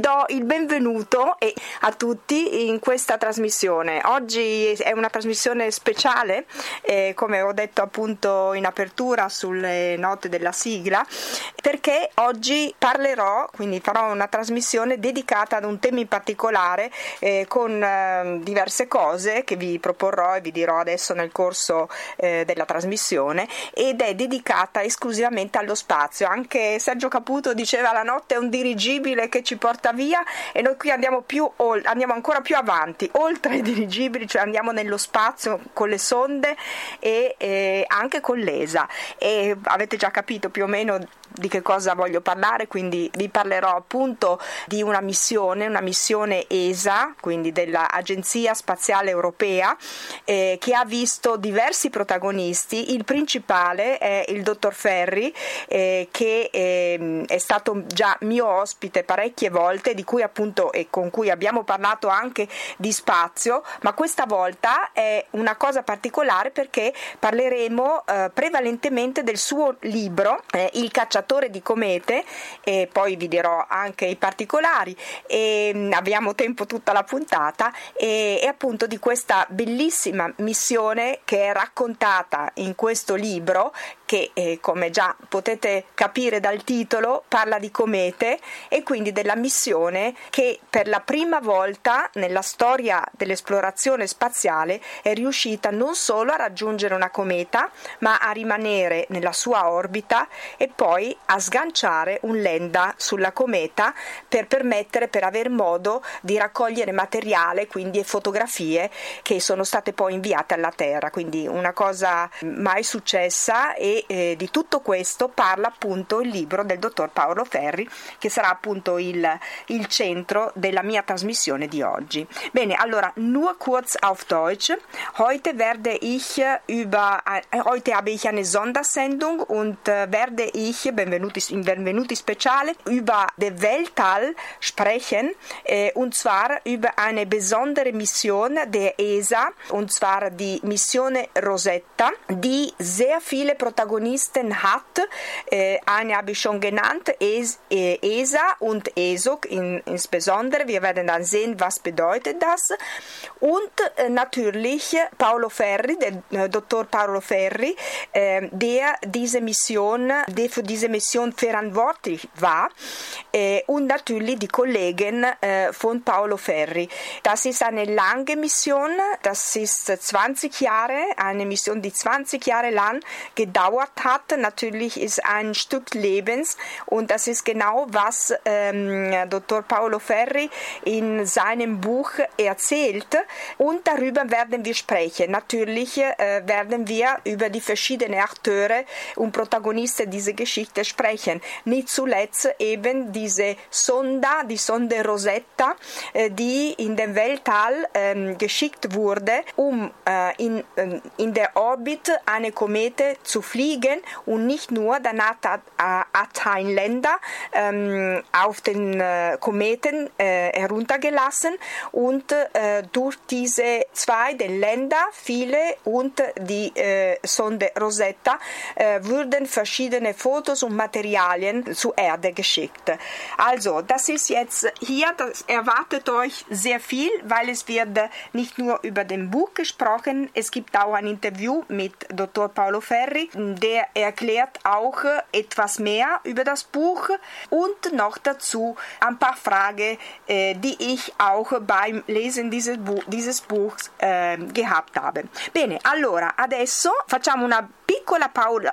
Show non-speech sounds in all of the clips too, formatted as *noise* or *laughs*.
do il benvenuto a tutti in questa trasmissione. Oggi è una trasmissione speciale, eh, come ho detto appunto in apertura sulle note della sigla, perché oggi parlerò, quindi farò una trasmissione dedicata ad un tema in particolare eh, con eh, diverse cose che vi proporrò e vi dirò adesso nel corso eh, della trasmissione ed è dedicata esclusivamente allo spazio. Anche Sergio Caputo diceva la notte è un dirigibile che ci porta via e noi qui andiamo, più, andiamo ancora più avanti, oltre i dirigibili, cioè andiamo nello spazio con le sonde e, e anche con l'ESA. E avete già capito più o meno di che cosa voglio parlare, quindi vi parlerò appunto di una missione, una missione ESA, quindi dell'Agenzia Spaziale Europea, eh, che ha visto diversi protagonisti. Il principale è il dottor Ferri, eh, che eh, è stato già mio ospite parecchie volte, di cui appunto e con cui abbiamo parlato anche di spazio, ma questa volta è una cosa particolare perché parleremo eh, prevalentemente del suo libro, eh, Il cacciatore calcolatore di comete e poi vi dirò anche i particolari e mm, abbiamo tempo tutta la puntata e, e appunto di questa bellissima missione che è raccontata in questo libro che eh, come già potete capire dal titolo parla di comete e quindi della missione che per la prima volta nella storia dell'esplorazione spaziale è riuscita non solo a raggiungere una cometa ma a rimanere nella sua orbita e poi a sganciare un lenda sulla cometa per permettere per aver modo di raccogliere materiale quindi fotografie che sono state poi inviate alla Terra. Quindi una cosa mai successa e eh, di tutto questo parla appunto il libro del dottor Paolo Ferri che sarà appunto il, il centro della mia trasmissione di oggi. Bene, allora nur kurz auf Deutsch. Heute werde ich über heute habe ich eine Sondersendung und äh, werde ich benvenuti, in Benvenuti Speciale über den Weltall sprechen äh, und zwar über eine besondere Mission der ESA und zwar die Mission Rosetta, die sehr viele Protagonisten Protagonisten hat. Äh, eine habe ich schon genannt, es, äh, ESA und ESOC in, insbesondere. Wir werden dann sehen, was bedeutet das. Und äh, natürlich Paolo Ferri, der äh, Dr. Paolo Ferri, äh, der diese Mission, der für diese Mission verantwortlich war. Äh, und natürlich die Kollegen von Paolo Ferri. Das ist eine lange Mission, das ist 20 Jahre, eine Mission, die 20 Jahre lang gedauert gedauert hat. Natürlich ist ein Stück Lebens und das ist genau, was ähm, Dr. Paolo Ferri in seinem Buch erzählt und darüber werden wir sprechen. Natürlich äh, werden wir über die verschiedenen Akteure und Protagonisten dieser Geschichte sprechen. Nicht zuletzt eben diese Sonda, die Sonde Rosetta, äh, die in den Weltall äh, geschickt wurde, um äh, in, äh, in der Orbit eine Komete zu fliegen fliegen und nicht nur, danach hat, hat ein Länder ähm, auf den äh, Kometen äh, heruntergelassen und äh, durch diese zwei, den Länder, viele und die äh, Sonde Rosetta, äh, wurden verschiedene Fotos und Materialien zur Erde geschickt. Also, das ist jetzt hier, das erwartet euch sehr viel, weil es wird nicht nur über den Buch gesprochen, es gibt auch ein Interview mit Dr. Paolo Ferri, der erklärt auch etwas mehr über das Buch und noch dazu ein paar Fragen, äh, die ich auch beim Lesen dieses Buchs äh, gehabt habe. Bene, allora adesso facciamo una piccola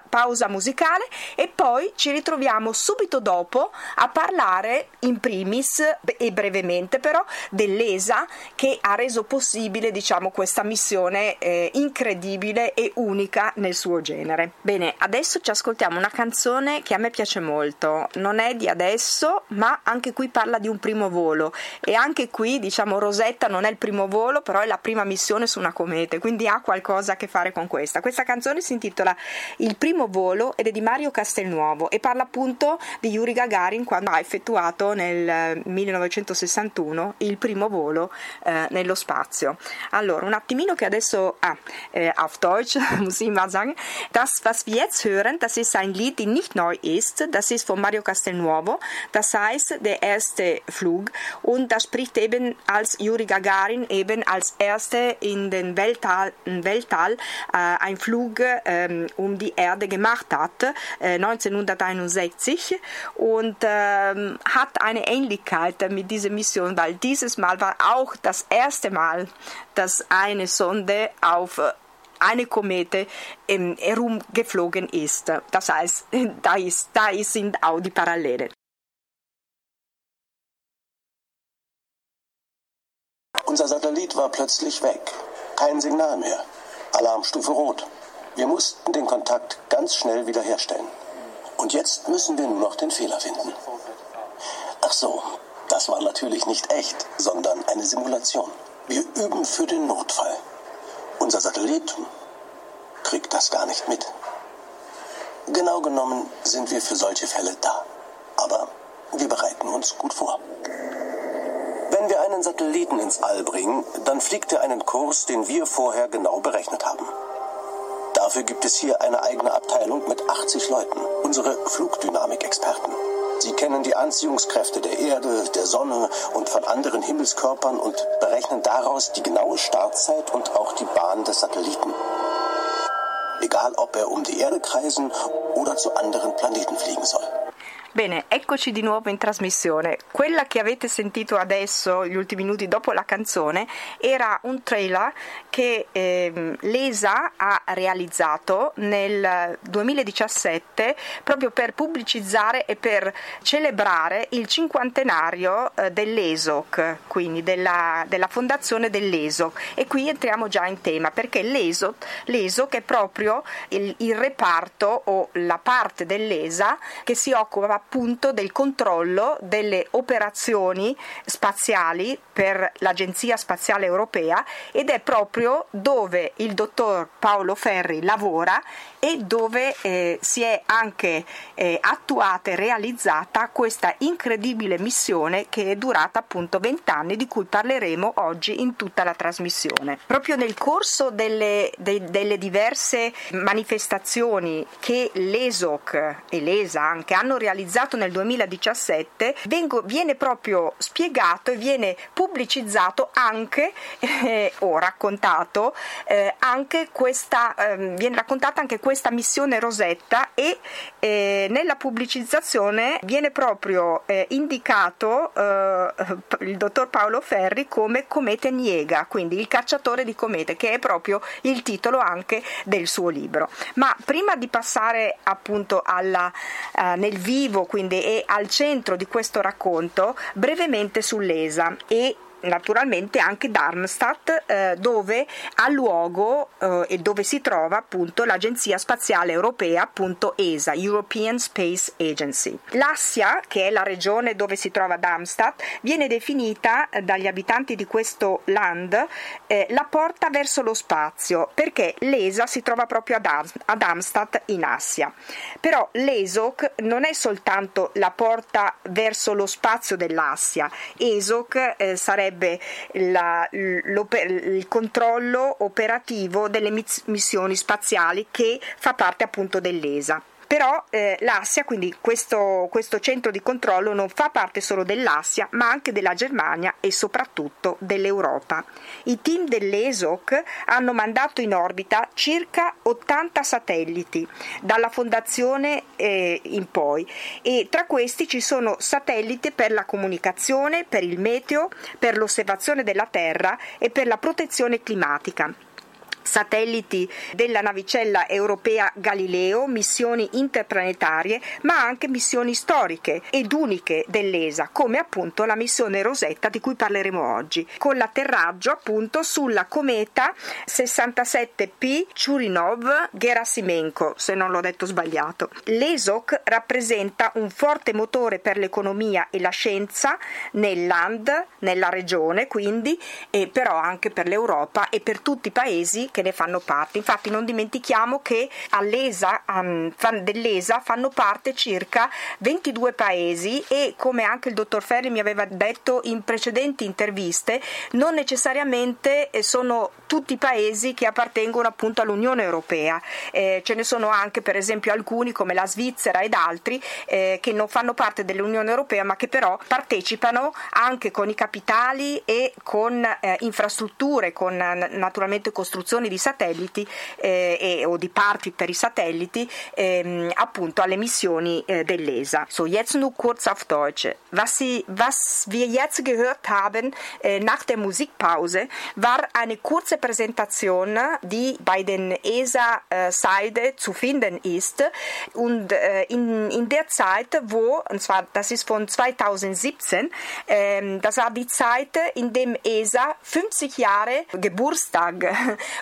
pausa musicale e poi ci ritroviamo subito dopo a parlare in primis e brevemente però dell'ESA che ha reso possibile diciamo questa missione eh, incredibile e unica nel suo genere. Bene, adesso ci ascoltiamo una canzone che a me piace molto, non è di adesso ma anche qui parla di un primo volo e anche qui diciamo Rosetta non è il primo volo però è la prima missione su una comete quindi ha qualcosa a che fare con questa. Questa canzone si intitola il primo volo ed è di Mario Castelnuovo e parla appunto di Yuri Gagarin quando ha effettuato nel 1961 il primo volo eh, nello spazio. Allora, un attimino che adesso ah, äh, auf Deutsch *laughs* muss ich mal sagen, das was wir jetzt hören, das ist ein Lied, die nicht neu ist, das ist von Mario Castelnuovo, das heißt der erste Flug. Und das spricht eben als Yuri Gagarin eben als erste in den Weltall, Weltall äh, ein Flug äh, um die Erde gemacht hat, äh, 1961 und ähm, hat eine Ähnlichkeit mit dieser Mission, weil dieses Mal war auch das erste Mal, dass eine Sonde auf eine Komete ähm, herumgeflogen ist. Das heißt, *laughs* da, ist, da sind auch die Parallelen. Unser Satellit war plötzlich weg. Kein Signal mehr. Alarmstufe Rot. Wir mussten den Kontakt ganz schnell wiederherstellen. Und jetzt müssen wir nur noch den Fehler finden. Ach so, das war natürlich nicht echt, sondern eine Simulation. Wir üben für den Notfall. Unser Satellit kriegt das gar nicht mit. Genau genommen sind wir für solche Fälle da. Aber wir bereiten uns gut vor. Wenn wir einen Satelliten ins All bringen, dann fliegt er einen Kurs, den wir vorher genau berechnet haben. Dafür gibt es hier eine eigene Abteilung mit 80 Leuten, unsere Flugdynamik-Experten. Sie kennen die Anziehungskräfte der Erde, der Sonne und von anderen Himmelskörpern und berechnen daraus die genaue Startzeit und auch die Bahn des Satelliten. Egal, ob er um die Erde kreisen oder zu anderen Planeten fliegen soll. Bene, eccoci di nuovo in trasmissione. Quella che avete sentito adesso, gli ultimi minuti dopo la canzone, era un trailer che eh, l'ESA ha realizzato nel 2017 proprio per pubblicizzare e per celebrare il cinquantenario eh, dell'ESOC, quindi della, della, fondazione dell'ESOC. E qui entriamo già in tema perché l'ESOC, l'ESOC è proprio il, il reparto o la parte dell'ESA che si occupa appunto del controllo delle operazioni spaziali per l'Agenzia Spaziale Europea ed è proprio dove il dottor Paolo Ferri lavora e dove eh, si è anche eh, attuata e realizzata questa incredibile missione che è durata appunto vent'anni di cui parleremo oggi in tutta la trasmissione. Proprio nel corso delle, de, delle diverse manifestazioni che l'ESOC e l'ESA anche hanno realizzato nel 2017 vengo, viene proprio spiegato e viene pubblicizzato anche eh, o raccontato eh, anche questa ehm, viene raccontata anche questa questa missione Rosetta e eh, nella pubblicizzazione viene proprio eh, indicato eh, il dottor Paolo Ferri come Comete Niega, quindi il cacciatore di comete, che è proprio il titolo anche del suo libro. Ma prima di passare appunto alla, eh, nel vivo, quindi e al centro di questo racconto, brevemente sull'ESA e naturalmente anche Darmstadt eh, dove ha luogo eh, e dove si trova appunto l'Agenzia Spaziale Europea appunto ESA, European Space Agency. L'Assia, che è la regione dove si trova Darmstadt, viene definita eh, dagli abitanti di questo land eh, la porta verso lo spazio perché l'ESA si trova proprio ad, Am- ad Darmstadt in Assia. Però l'ESOC non è soltanto la porta verso lo spazio dell'Assia, ESOC eh, sarebbe sarebbe la, il controllo operativo delle missioni spaziali che fa parte appunto dell'ESA. Però eh, l'Assia, quindi questo, questo, centro di controllo, non fa parte solo dell'Assia, ma anche della Germania e soprattutto dell'Europa. I team dell'ESOC hanno mandato in orbita circa 80 satelliti dalla fondazione eh, in poi e tra questi ci sono satelliti per la comunicazione, per il meteo, per l'osservazione della Terra e per la protezione climatica satelliti della navicella europea Galileo, missioni interplanetarie, ma anche missioni storiche ed uniche dell'ESA, come appunto la missione Rosetta di cui parleremo oggi, con l'atterraggio appunto sulla cometa 67P Churinov-Gerasimenko, se non l'ho detto sbagliato. L'ESOC rappresenta un forte motore per l'economia e la scienza nel land, nella regione quindi, e però anche per l'Europa e per tutti i paesi che ne fanno parte. Infatti non dimentichiamo che all'ESA, um, dell'ESA fanno parte circa 22 paesi e come anche il dottor Ferri mi aveva detto in precedenti interviste, non necessariamente eh, sono tutti i paesi che appartengono appunto all'Unione Europea. Eh, ce ne sono anche per esempio alcuni come la Svizzera ed altri eh, che non fanno parte dell'Unione Europea ma che però partecipano anche con i capitali e con eh, infrastrutture, con naturalmente costruzioni di satelliti eh, e, o di parti per i satelliti ehm, appunto alle missioni eh, dell'ESA. So, jetzt nur kurz auf Deutsch. Was, Sie, was wir jetzt gehört haben äh, nach der Musikpause war eine kurze Präsentation, die bei den ESA-Seite zu finden ist und äh, in, in der Zeit, wo, und zwar das ist von 2017, äh, das war die Zeit, in dem ESA 50 Jahre Geburtstag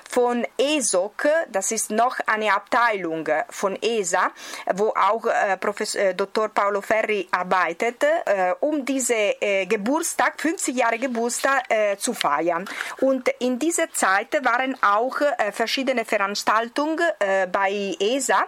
von ESOC, das ist noch eine Abteilung von ESA, wo auch äh, Professor äh, Dr. Paolo Ferri arbeitet, äh, um diese äh, Geburtstag, 50 Jahre Geburtstag äh, zu feiern. Und in dieser Zeit waren auch äh, verschiedene Veranstaltungen bei ESA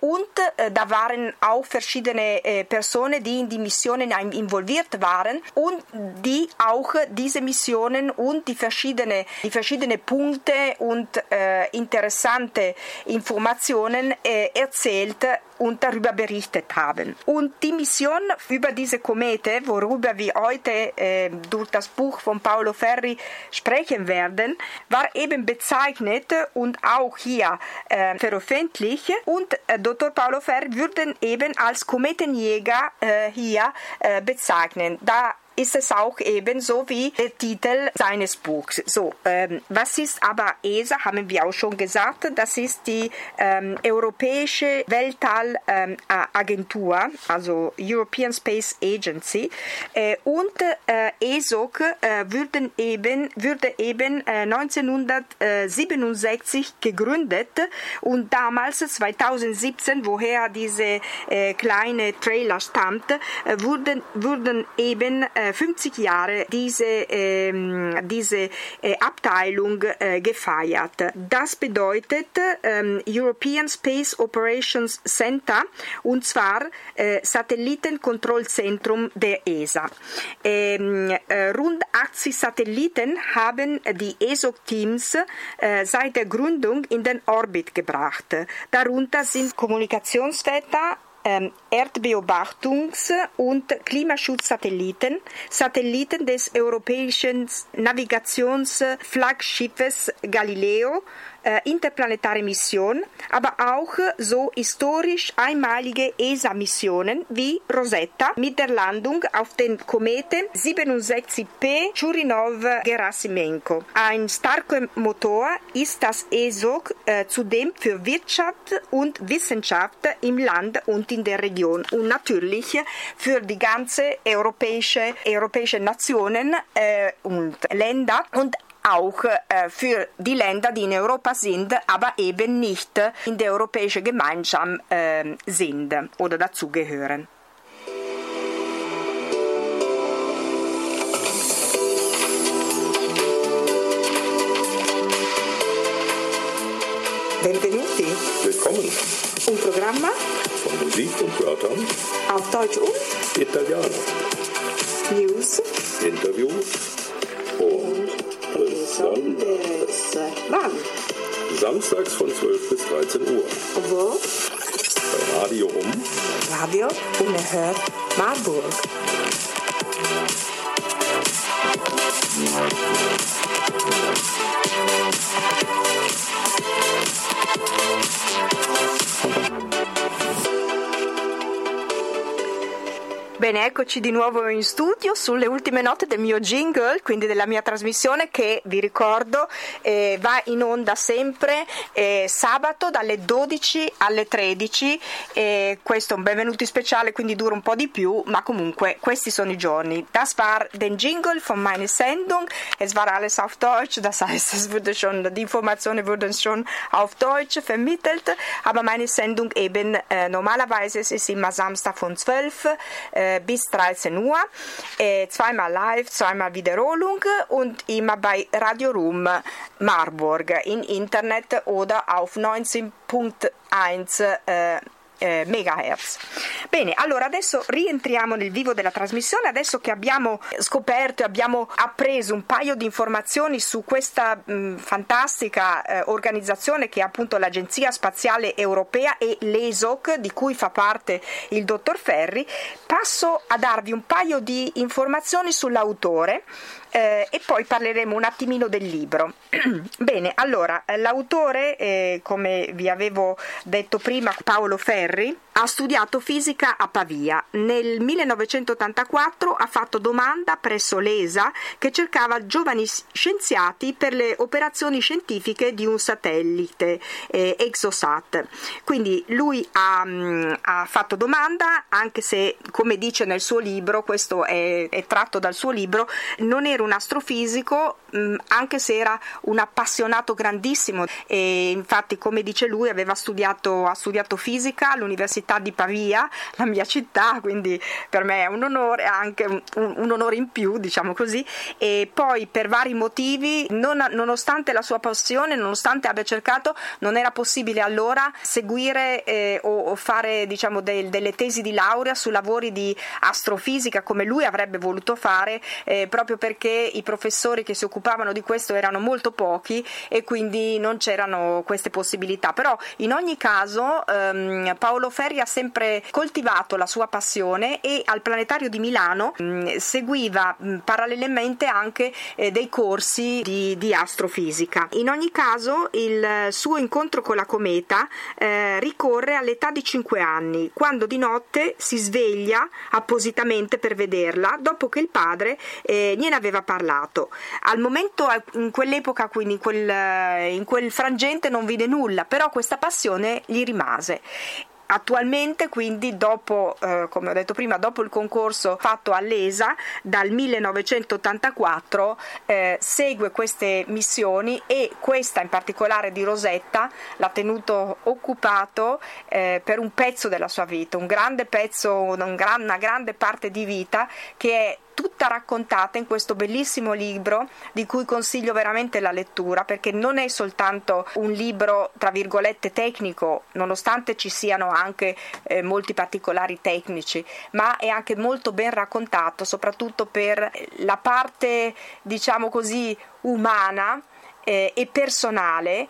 und da waren auch verschiedene Personen, die in die Missionen involviert waren und die auch diese Missionen und die verschiedenen die verschiedene Punkte und äh, interessante Informationen äh, erzählt und darüber berichtet haben. Und die Mission über diese Komete, worüber wir heute äh, durch das Buch von Paolo Ferri sprechen werden, war eben bezeichnet und auch hier äh, veröffentlicht. Und äh, Dr. Paolo Ferri würde eben als Kometenjäger äh, hier äh, bezeichnen. Da ist es auch ebenso wie der Titel seines Buchs. So, ähm, was ist aber ESA? Haben wir auch schon gesagt. Das ist die ähm, Europäische Weltallagentur, ähm, also European Space Agency. Äh, und äh, ESOC äh, würden eben, würde eben 1967 äh, gegründet und damals 2017, woher diese äh, kleine Trailer stammt, äh, wurden, wurden eben 50 Jahre diese, ähm, diese äh, Abteilung äh, gefeiert. Das bedeutet ähm, European Space Operations Center und zwar äh, Satellitenkontrollzentrum der ESA. Ähm, äh, rund 80 Satelliten haben die ESO-Teams äh, seit der Gründung in den Orbit gebracht. Darunter sind Kommunikationsväter, ähm, Erdbeobachtungs- und Klimaschutzsatelliten, Satelliten des europäischen Navigationsflaggschiffes Galileo äh, interplanetare Mission, aber auch so historisch einmalige ESA-Missionen wie Rosetta mit der Landung auf den Kometen 67P Churinov-Gerasimenko. Ein starker Motor ist das ESOC äh, zudem für Wirtschaft und Wissenschaft im Land und in der Region und natürlich für die ganze europäische, europäische Nationen äh, und Länder und auch äh, für die Länder, die in Europa sind, aber eben nicht in der Europäischen Gemeinschaft äh, sind oder dazugehören. Benvenuti. Willkommen. Un programma von Musik und Wörtern auf Deutsch und Italiano. News, Interviews Samstags von 12 bis 13 Uhr. Wo? Bei Radio Um. Radio Unerhört Marburg. Bene, eccoci di nuovo in studio sulle ultime note del mio jingle, quindi della mia trasmissione che vi ricordo eh, va in onda sempre eh, sabato dalle 12 alle 13. Eh, questo è un benvenuti speciale, quindi dura un po' di più, ma comunque questi sono i giorni. Das war den Jingle von meiner Sendung. Es war alles auf Deutsch, das heißt, es wurde schon, die Informationen wurden schon auf Deutsch vermittelt, aber meine Sendung eben äh, normalerweise es ist immer Samstag von 12 äh, bis 13 Uhr, äh, zweimal live, zweimal Wiederholung und immer bei Radio Room Marburg in Internet oder auf 19.1 äh, eh, megahertz. Bene, allora adesso rientriamo nel vivo della trasmissione, adesso che abbiamo scoperto e abbiamo appreso un paio di informazioni su questa mh, fantastica eh, organizzazione che è appunto l'Agenzia Spaziale Europea e l'ESOC di cui fa parte il dottor Ferri, passo a darvi un paio di informazioni sull'autore eh, e poi parleremo un attimino del libro. *clears throat* Bene, allora, l'autore, eh, come vi avevo detto prima, Paolo Ferri, ha studiato fisica a Pavia. Nel 1984 ha fatto domanda presso l'ESA che cercava giovani scienziati per le operazioni scientifiche di un satellite eh, Exosat. Quindi lui ha, mm, ha, fatto domanda, anche se, come dice nel suo libro, questo è, è tratto dal suo libro, non era un astrofisico, anche se era un appassionato grandissimo. E infatti, come dice lui, aveva studiato, ha studiato fisica all'Università di Pavia, la mia città, quindi per me è un onore, anche un, un onore in più, diciamo così, e poi per vari motivi, non, nonostante la sua passione, nonostante abbia cercato, non era possibile allora seguire eh, o, o, fare diciamo, del, delle tesi di laurea su lavori di astrofisica come lui avrebbe voluto fare, eh, proprio perché i professori che si occupavano di questo erano molto pochi e quindi non c'erano queste possibilità. Però in ogni caso ehm, Paolo Ferri ha sempre coltivato la sua passione e al Planetario di Milano mh, mm, seguiva mh, mm, parallelamente anche eh, dei corsi di, di, astrofisica. In ogni caso il suo incontro con la cometa eh, ricorre all'età di 5 anni, quando di notte si sveglia appositamente per vederla dopo che il padre eh, gliene aveva parlato. Al momento, in quell'epoca, quindi in quel, eh, in quel frangente, non vide nulla, però questa passione gli rimase. Attualmente, quindi, dopo, eh, come ho detto prima, dopo il concorso fatto all'ESA dal 1984, eh, segue queste missioni e questa in particolare di Rosetta l'ha tenuto occupato eh, per un pezzo della sua vita, un grande pezzo, un gran, una grande parte di vita che è tutta raccontata in questo bellissimo libro di cui consiglio veramente la lettura perché non è soltanto un libro tra virgolette tecnico, nonostante ci siano anche eh, molti particolari tecnici, ma è anche molto ben raccontato, soprattutto per la parte, diciamo così, umana eh, e personale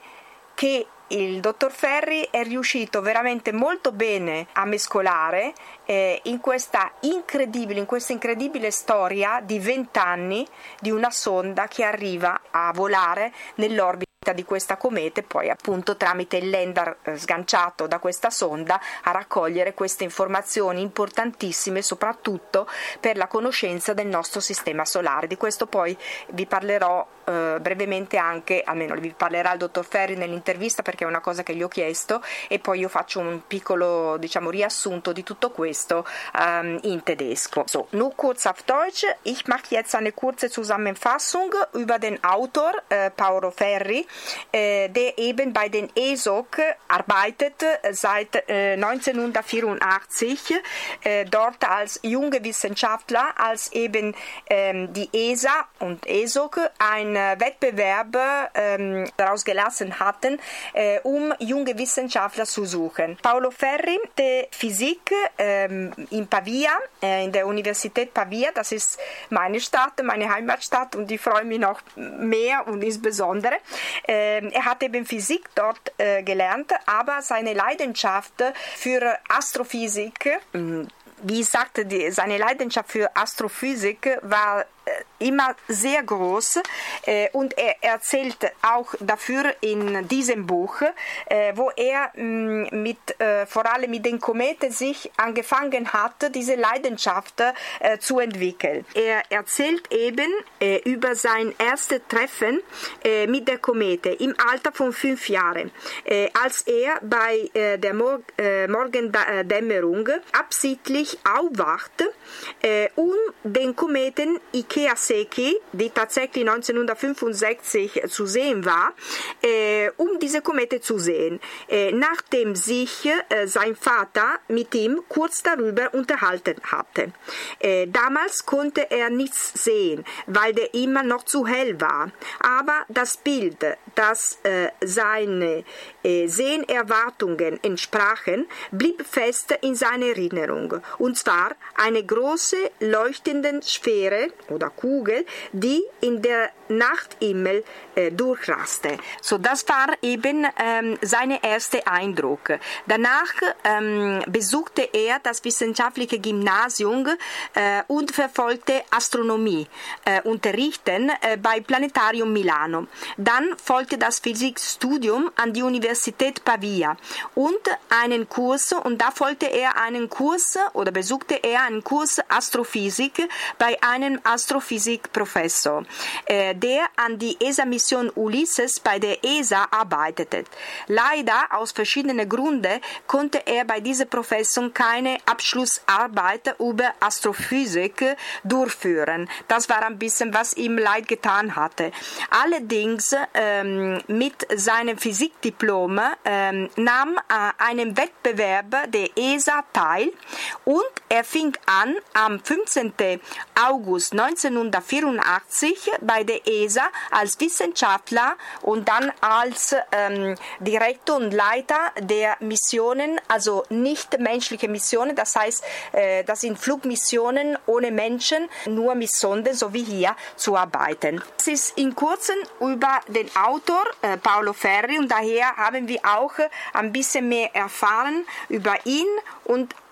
che il dottor Ferri è riuscito veramente molto bene a mescolare eh, in questa incredibile, in questa incredibile storia di vent'anni di una sonda che arriva a volare nell'orbita di questa comete poi appunto tramite il lender eh, sganciato da questa sonda a raccogliere queste informazioni importantissime soprattutto per la conoscenza del nostro sistema solare. Di questo poi vi parlerò eh, brevemente anche, almeno vi parlerà il dottor Ferri nell'intervista perché è una cosa che gli ho chiesto e poi io faccio un piccolo diciamo, riassunto di tutto questo ähm, in tedesco. So, nur kurz auf Deutsch. Ich mache jetzt eine kurze Zusammenfassung über den Autor äh, Paolo Ferri, äh, der eben bei den ESOC arbeitet seit äh, 1984, äh, dort als junge Wissenschaftler, als eben ähm, die ESA und ESOC ein Wettbewerb ähm, daraus gelassen hatten, äh, um junge Wissenschaftler zu suchen. Paolo Ferri, der Physik ähm, in Pavia, äh, in der Universität Pavia, das ist meine Stadt, meine Heimatstadt und ich freue mich noch mehr und insbesondere. Äh, er hat eben Physik dort äh, gelernt, aber seine Leidenschaft für Astrophysik, wie ich sagte, die, seine Leidenschaft für Astrophysik war immer sehr groß äh, und er erzählt auch dafür in diesem Buch, äh, wo er mm, mit, äh, vor allem mit den Kometen sich angefangen hat, diese Leidenschaft zu entwickeln. Er erzählt eben über sein erstes Treffen mit der Komete im Alter von fünf Jahren, als er bei der Mor Morgendämmerung absichtlich aufwachte, um den Kometen Iwaseki, die tatsächlich 1965 zu sehen war, äh, um diese Komete zu sehen, äh, nachdem sich äh, sein Vater mit ihm kurz darüber unterhalten hatte. Äh, damals konnte er nichts sehen, weil der immer noch zu hell war, aber das Bild, das äh, seine äh, Sehnerwartungen entsprachen, blieb fest in seiner Erinnerung, und zwar eine große leuchtende Sphäre oder Kugel, die in der Nachthimmel äh, durchraste. So, das war eben ähm, sein erster Eindruck. Danach ähm, besuchte er das wissenschaftliche Gymnasium äh, und verfolgte Astronomie, äh, äh, bei Planetarium Milano. Dann folgte das Physikstudium an die Universität Pavia und einen Kurs und da folgte er einen Kurs oder besuchte er einen Kurs Astrophysik bei einem Astrophysikprofessor, äh, der an die ESA-Mission Ulysses bei der ESA arbeitete. Leider aus verschiedenen Gründen konnte er bei diesem Professor keine Abschlussarbeit über Astrophysik durchführen. Das war ein bisschen, was ihm leid getan hatte. Allerdings ähm, mit seinem Physikdiplom ähm, nahm äh, einem Wettbewerb der ESA teil und er fing an am 15. August 1984 bei der ESA als Wissenschaftler und dann als ähm, Direktor und Leiter der Missionen, also nicht menschliche Missionen, das heißt, äh, das sind Flugmissionen ohne Menschen, nur mit Sonden, so wie hier, zu arbeiten. Es ist in kurzem über den Autor äh, Paolo Ferri und daher haben wir auch ein bisschen mehr erfahren über ihn und äh,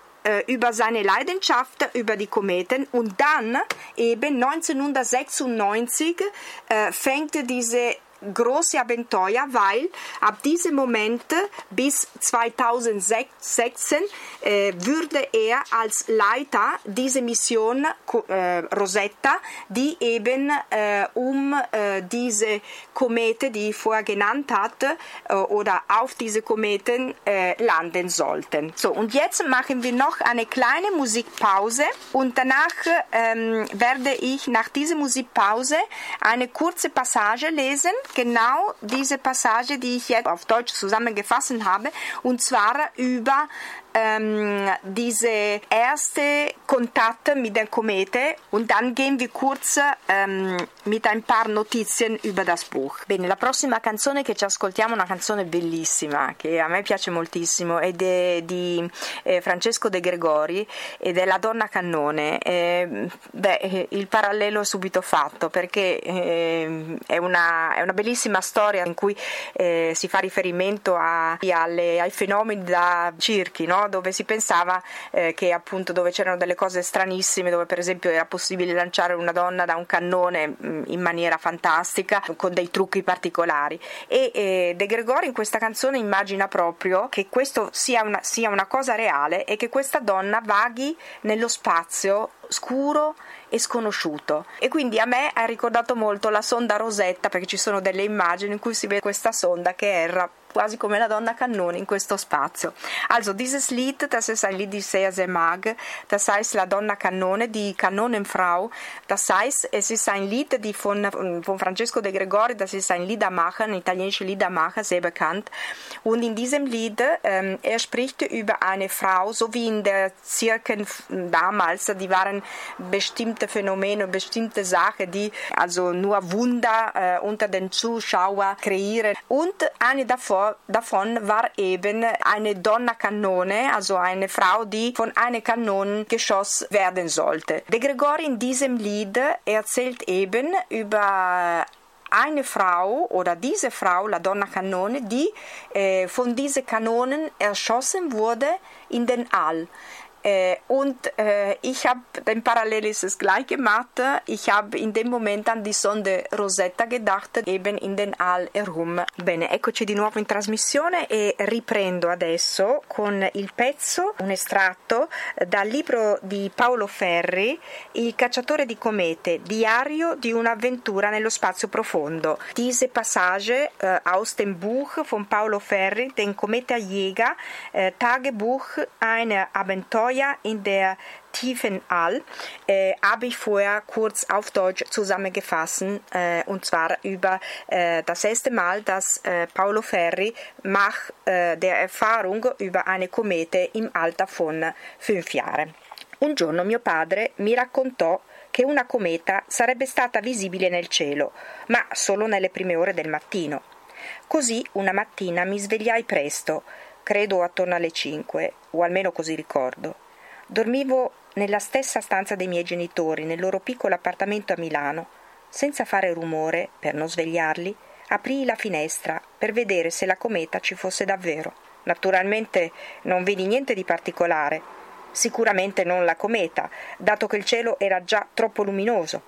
über seine Leidenschaft über die Kometen. Und dann eben 1996 äh, fängt diese große Abenteuer, weil ab diesem Moment bis 2016 äh, würde er als Leiter diese Mission äh, Rosetta, die eben äh, um äh, diese Komete, die ich vorher genannt hatte, äh, oder auf diese Kometen äh, landen sollten. So, und jetzt machen wir noch eine kleine Musikpause und danach ähm, werde ich nach dieser Musikpause eine kurze Passage lesen genau diese Passage, die ich jetzt auf Deutsch zusammengefasst habe, und zwar über ähm, diese erste Kontakte mit der Komete. Und dann gehen wir kurz ähm, mit ein paar notizie über das Buch. Bene, la prossima canzone che ci ascoltiamo è una canzone bellissima che a me piace moltissimo ed è di eh, Francesco De Gregori ed è La donna cannone. Eh, beh, il parallelo è subito fatto perché eh, è, una, è, una, bellissima storia in cui eh, si fa riferimento a, alle, ai fenomeni da circhi, no? dove si pensava eh, che appunto dove c'erano delle cose stranissime, dove per esempio era possibile lanciare una donna da un cannone mm, in maniera fantastica, con dei trucchi particolari. E eh, De Gregori in questa canzone immagina proprio che questo sia una, sia una cosa reale e che questa donna vaghi nello spazio scuro e sconosciuto. E quindi a me ha ricordato molto la sonda Rosetta perché ci sono delle immagini in cui si vede questa sonda che erra quasi come la donna Cannone in questo spazio. Also dieses Lied, das ist ein Lied, das ich sehr, sehr mag. Das heißt La Donna Cannone, die Kanonenfrau. Das heißt, es ist ein Lied die von, von Francesco de Gregori, das ist ein Liedermacher, ein italienischer Liedermacher, sehr bekannt. Und in diesem Lied, ähm, er spricht über eine Frau, so wie in der Zirken damals, die waren bestimmte Phänomene, bestimmte Sachen, die also nur Wunder äh, unter den Zuschauern kreieren. Und eine davon davon war eben eine Donna-Kanone, also eine Frau, die von einem Kanonen geschossen werden sollte. De Gregori in diesem Lied erzählt eben über eine Frau oder diese Frau, la Donna Kanone, die äh, von diesen Kanonen erschossen wurde in den All. Äh, und äh, ich habe den Parallelismus gleich gemacht. Ich habe in dem Moment an die Sonde Rosetta gedacht, eben in den All herum. Bene, eccoci di nuovo in trasmissione e riprendo adesso con il pezzo, un estratto dal libro di Paolo Ferri, Il cacciatore di comete, diario di un'avventura nello spazio profondo. Diese Passage äh, aus dem Buch von Paolo Ferri, den Kometerjäger, äh, Tagebuch einer Abenteuer Feuer in der tiefen All äh, habe ich vorher kurz auf Deutsch zusammengefasst äh, und zwar über äh, das erste Mal, dass äh, Paolo Ferri macht äh, der Erfahrung über eine Komete im Alter von fünf Jahren. Un giorno mio padre mi raccontò che una cometa sarebbe stata visibile nel cielo, ma solo nelle prime ore del mattino. Così una mattina mi svegliai presto, credo attorno alle cinque, o almeno così ricordo. Dormivo nella stessa stanza dei miei genitori, nel loro piccolo appartamento a Milano. Senza fare rumore, per non svegliarli, aprii la finestra per vedere se la cometa ci fosse davvero. Naturalmente non vedi niente di particolare, sicuramente non la cometa, dato che il cielo era già troppo luminoso.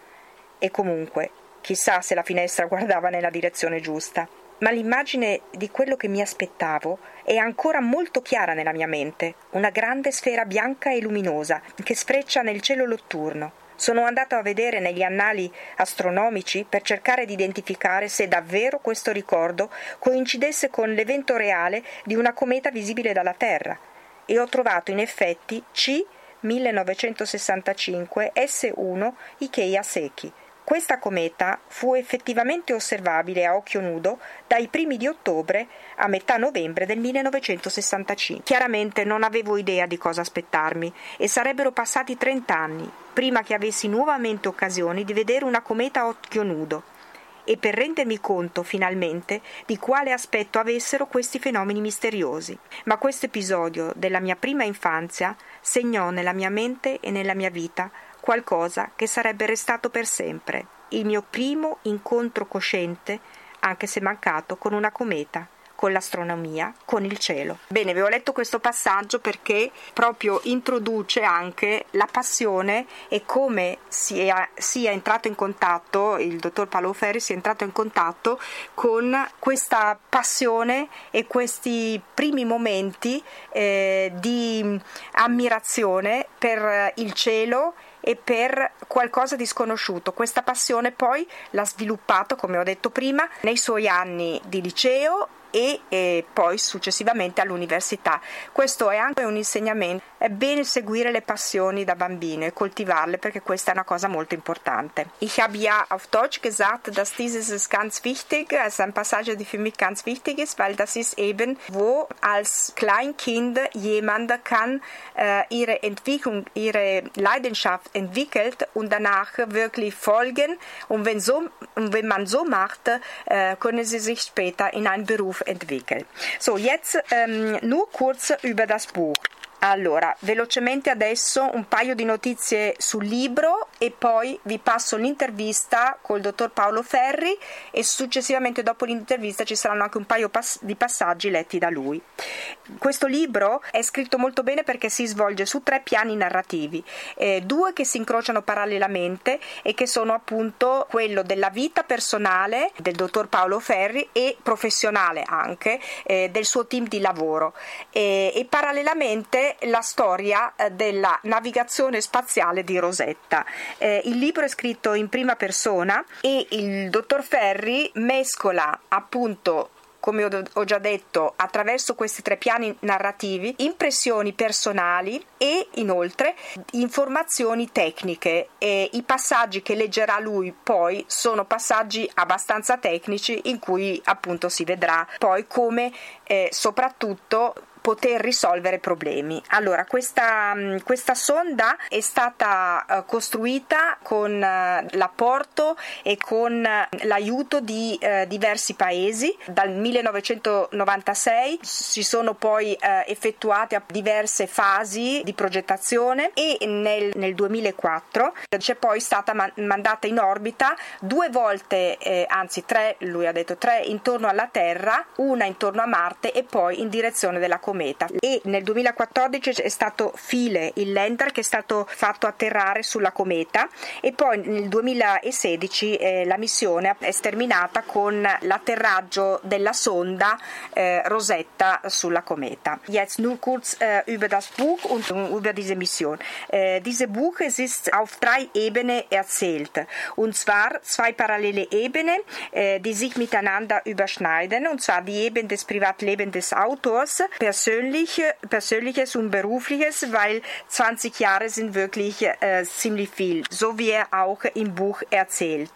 E comunque, chissà se la finestra *laughs* guardava nella direzione giusta. Ma l'immagine di quello che mi aspettavo è ancora molto chiara nella mia mente, una grande sfera bianca e luminosa che sfreccia nel cielo notturno. Sono andato a vedere negli annali astronomici per cercare di identificare se davvero questo ricordo coincidesse con l'evento reale di una cometa visibile dalla Terra e ho trovato in effetti C 1965 S1 Ikea Seki. Questa cometa fu effettivamente osservabile a occhio nudo dai primi di ottobre a metà novembre del 1965. Chiaramente non avevo idea di cosa aspettarmi e sarebbero passati 30 anni prima che avessi nuovamente occasione di vedere una cometa a occhio nudo e per rendermi conto finalmente di quale aspetto avessero questi fenomeni misteriosi. Ma questo episodio della mia prima infanzia segnò nella mia mente e nella mia vita qualcosa che sarebbe restato per sempre, il mio primo incontro cosciente, anche se mancato, con una cometa con l'astronomia, con il cielo. Bene, vi ho letto questo passaggio perché proprio introduce anche la passione e come sia, sia entrato in contatto, il dottor Paolo Ferri sia entrato in contatto con questa passione e questi primi momenti eh, di ammirazione per il cielo e per qualcosa di sconosciuto. Questa passione poi l'ha sviluppato, come ho detto prima, nei suoi anni di liceo e, e poi successivamente all'università. Questo è anche un insegnamento. È bene seguire le passioni da bambino e coltivarle perché questa è una cosa molto importante. Ich habe ja auf Deutsch gesagt, dass dieses ist ganz wichtig, es ist ein Passage, die für mich ganz wichtig ist, weil das ist eben, wo als Kleinkind jemand kann äh, ihre Entwicklung, ihre Leidenschaft entwickelt und danach wirklich folgen und wenn, so, und wenn man so macht, äh, können sie sich später in einen Beruf entwickeln. So, jetzt ähm, nur kurz über das Buch. Allora, velocemente adesso un paio di notizie sul libro e poi vi passo l'intervista col dottor Paolo Ferri e successivamente dopo l'intervista ci saranno anche un paio pass- di passaggi letti da lui. Questo libro è scritto molto bene perché si svolge su tre piani narrativi, eh, due che si incrociano parallelamente e che sono appunto quello della vita personale del dottor Paolo Ferri e professionale anche eh, del suo team di lavoro e, e parallelamente la storia eh, della navigazione spaziale di Rosetta. Eh, il libro è scritto in prima persona e il dottor Ferri mescola appunto come ho già detto, attraverso questi tre piani narrativi, impressioni personali e inoltre informazioni tecniche. E I passaggi che leggerà lui poi sono passaggi abbastanza tecnici in cui appunto si vedrà poi come eh, soprattutto poter risolvere problemi. Allora, questa, mm, questa sonda è stata uh, costruita con uh, l'apporto e con uh, l'aiuto di diversi paesi. Dal 1996 si sono poi effettuate diverse fasi di progettazione e nel, nel 2004 c'è poi stata man- mandata in orbita due volte, eh, anzi tre, lui ha detto tre, intorno alla Terra, una intorno a Marte e poi in direzione della cometa e nel 2014 è stato File, il lander che è stato fatto atterrare sulla cometa e poi nel 2016 eh, la missione è terminata con l'atterraggio della sonda äh, Rosetta sulla Cometa. Jetzt nur kurz äh, über das Buch und über diese Mission. Äh, dieses Buch es ist auf drei Ebenen erzählt. Und zwar zwei parallele Ebenen, die sich miteinander überschneiden. Und zwar die Ebene des Privatlebens des Autors, Personen persönliche, Persönliches und Berufliches, weil 20 Jahre sind wirklich äh, ziemlich viel, so wie er auch im Buch erzählt.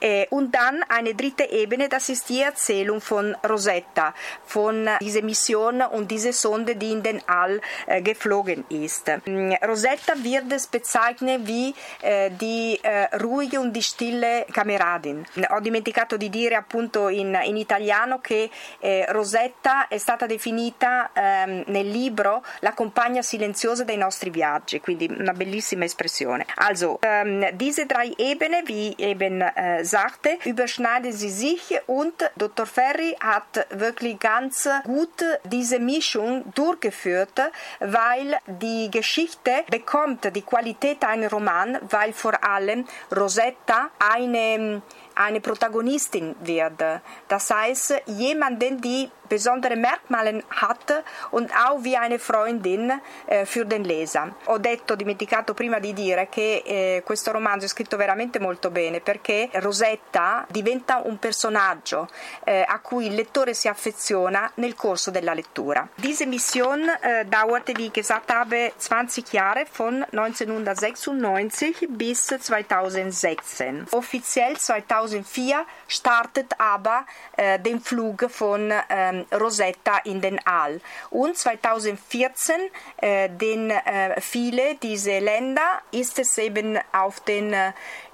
Äh, und dann eine dritte Ebene, das ist die Erzählung von Rosetta, von dieser Mission und dieser Sonde, die in den All äh, geflogen ist. Mm, Rosetta wird es bezeichnet wie äh, die äh, ruhige und die stille Cameradin. Ho dimenticato di dire appunto in, in italiano che eh, Rosetta è stata definita ehm, nel libro la compagna silenziosa dei nostri viaggi, quindi una bellissima espressione. Also, ähm, diese drei Ebenen, wie eben äh, sagte, überschneiden sie sich und Dr. Ferry hat wirklich ganz gut diese Mischung durchgeführt, weil die Geschichte bekommt die Qualität einer Roman, weil vor allem Rosetta eine eine Protagonistin wird. Das heißt, jemanden, die besondere Merkmale hat und auch wie eine Freundin eh, für den Leser. Ho detto, dimenticato prima di dire che eh, questo romanzo è scritto veramente molto bene perché Rosetta diventa un personaggio eh, a cui il lettore si affeziona nel corso della lettura. Diese Mission äh, dauerte, wie gesagt habe, 20 Jahre von 1996 bis 2016. Offiziell 2004 startet aber äh, den Flug von ähm, Rosetta in den All. Und 2014, äh, den äh, viele dieser Länder ist es eben auf den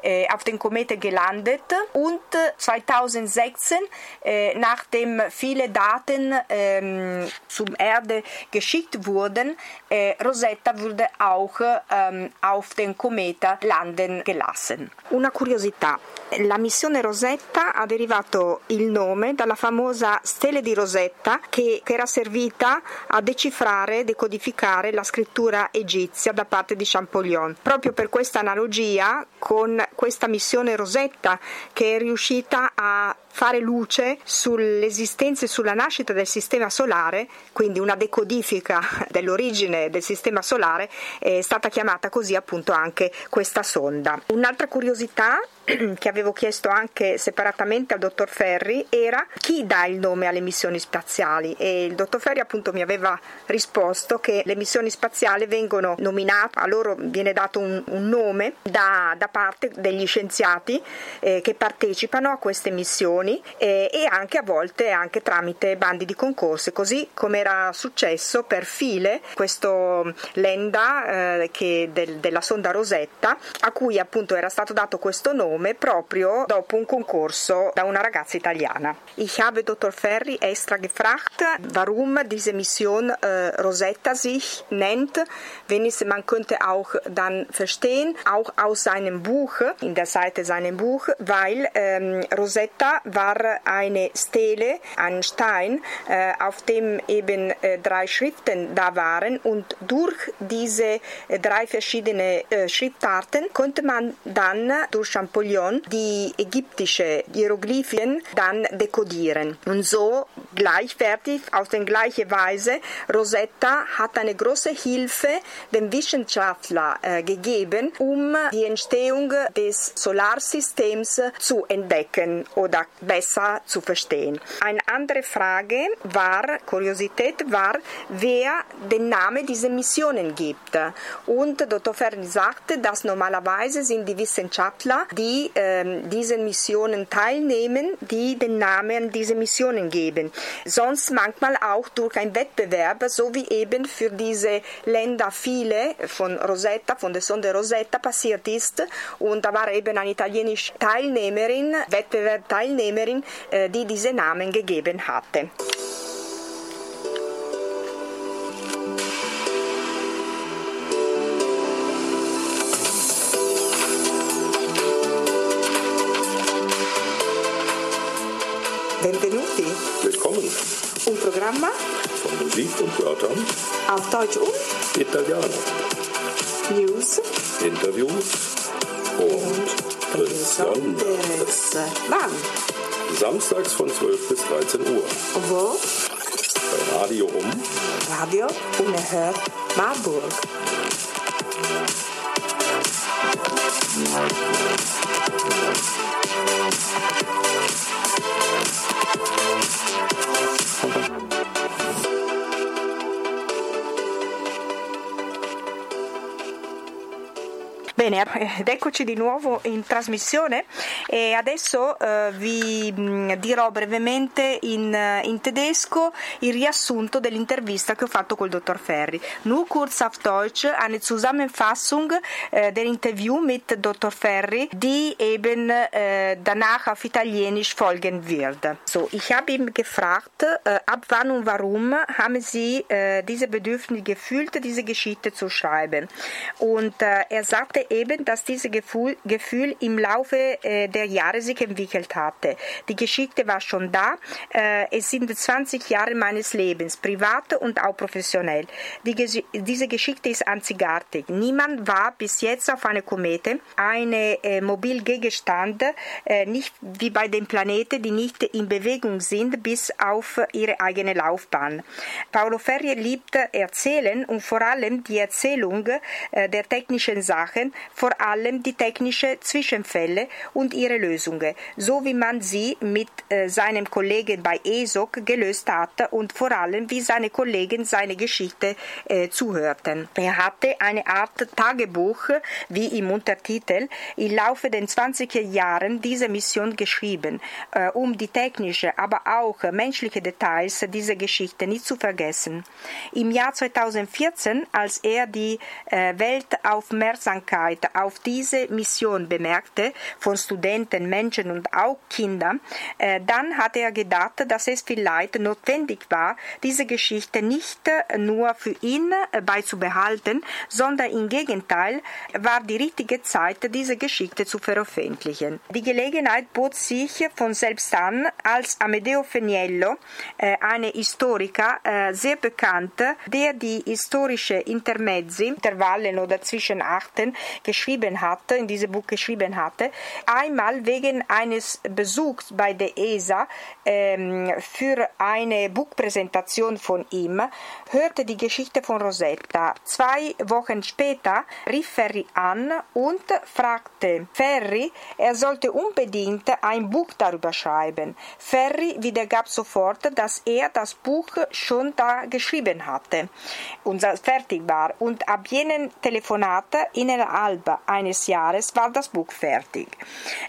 äh, auf den Kometen gelandet und 2016, äh, nachdem viele Daten ähm, zum Erde geschickt wurden, äh, Rosetta wurde auch ähm, auf den Kometen landen gelassen. Una curiosità, la missione Rosetta ha derivato il nome dalla famosa stele di Rosetta che, che era servita a decifrare decodificare la scrittura egizia da parte di Champollion. Proprio per questa analogia con questa missione Rosetta che è riuscita a fare luce sull'esistenza e sulla nascita del sistema solare, quindi una decodifica *laughs* dell'origine del sistema solare, è stata chiamata così appunto anche questa sonda. Un'altra curiosità *clears throat* che avevo chiesto anche separatamente al dottor Ferri era chi dà il nome alle missioni spaziali e il dottor Ferri appunto mi aveva risposto che le missioni spaziali vengono nominate, a loro viene dato un, un nome da, da, parte degli scienziati eh, che partecipano a queste missioni eh, e anche a volte anche tramite bandi di concorsi, così come era successo per File, questo lenda eh, del, della sonda Rosetta, a cui appunto era stato dato questo nome proprio dopo un concorso da una ragazza italiana. Ich habe Dr. Ferri extra gefragt, warum diese Mission äh, Rosetta sich nennt, wenn es, man könnte auch dann verstehen, auch aus seinem Buch, in der Seite seinem Buch, weil ähm, Rosetta war eine Stele, ein Stein, äh, auf dem eben äh, drei Schriften da waren und durch diese äh, drei verschiedene äh, Schriftarten konnte man dann durch Champollion die ägyptische Hieroglyphien dann dekodieren. Und so gleichwertig, auf die gleiche Weise, Rosetta hat eine große Hilfe dem Wissenschaftler gegeben, um die Entstehung des Solarsystems zu entdecken oder besser zu verstehen. Eine andere Frage war, Kuriosität war, wer den Namen dieser Missionen gibt. Und Dr. Ferni sagte, dass normalerweise sind die Wissenschaftler, die ähm, diesen Missionen teilnehmen, die den Namen dieser Missionen geben. Sonst manchmal auch durch einen Wettbewerb, so wie eben für diese Länder viele von Rosetta, von der Sonde Rosetta passiert ist. Und da war eben eine italienische Teilnehmerin, Wettbewerbteilnehmerin, äh, die diese Namen gegeben hatte. Benvenuti. Willkommen. Un programma von Musik und Wörtern auf Deutsch und Italiano. News Interviews und Besonderes. Wann? Samstags von 12 bis 13 Uhr. Wo? Bei Radio um Radio Unerhört Marburg. Bene, ed eccoci di nuovo in trasmissione e adesso eh, vi mm, dirò brevemente in, in, tedesco il riassunto dell'intervista che ho fatto col dottor Ferri. Nur kurz auf Deutsch eine Zusammenfassung äh, der Interview mit Dr. Ferri, die eben äh, danach auf Italienisch folgen wird. So, ich habe ihn gefragt, äh, ab wann und warum haben Sie äh, diese Bedürfnis gefühlt, diese Geschichte zu schreiben. Und er sagte eben, dass dieses Gefühl, Gefühl im Laufe äh, der Jahre sich entwickelt hatte. Die Geschichte war schon da. Äh, es sind 20 Jahre meines Lebens, privat und auch professionell. Die, diese Geschichte ist einzigartig. Niemand war bis jetzt auf einer Komete, eine äh, Mobilgegenstand, äh, nicht wie bei den Planeten, die nicht in Bewegung sind, bis auf ihre eigene Laufbahn. Paolo Ferri liebt Erzählen und vor allem die Erzählung äh, der technischen Sachen vor allem die technischen Zwischenfälle und ihre Lösungen, so wie man sie mit äh, seinem Kollegen bei ESOC gelöst hat und vor allem wie seine Kollegen seine Geschichte äh, zuhörten. Er hatte eine Art Tagebuch, wie im Untertitel, im Laufe der 20er Jahren diese Mission geschrieben, äh, um die technische, aber auch menschliche Details dieser Geschichte nicht zu vergessen. Im Jahr 2014, als er die äh, Weltaufmerksamkeit Arbeit auf diese Mission bemerkte, von Studenten, Menschen und auch Kindern, äh, dann hat er gedacht, dass es vielleicht notwendig war, diese Geschichte nicht nur für ihn äh, beizubehalten, sondern im Gegenteil war die richtige Zeit, diese Geschichte zu veröffentlichen. Die Gelegenheit bot sich von selbst an, als Amedeo Feniello, äh, ein Historiker, äh, sehr bekannt, der die historische Intermezzi, Intervallen oder Zwischenakten geschrieben hatte, in diesem Buch geschrieben hatte, einmal wegen eines Besuchs bei der ESA ähm, für eine Buchpräsentation von ihm, hörte die Geschichte von Rosetta. Zwei Wochen später rief Ferri an und fragte Ferri, er sollte unbedingt ein Buch darüber schreiben. Ferri wiedergab sofort, dass er das Buch schon da geschrieben hatte und fertig war. Und ab jenem Telefonat innerhalb innerhalb eines Jahres war das Buch fertig.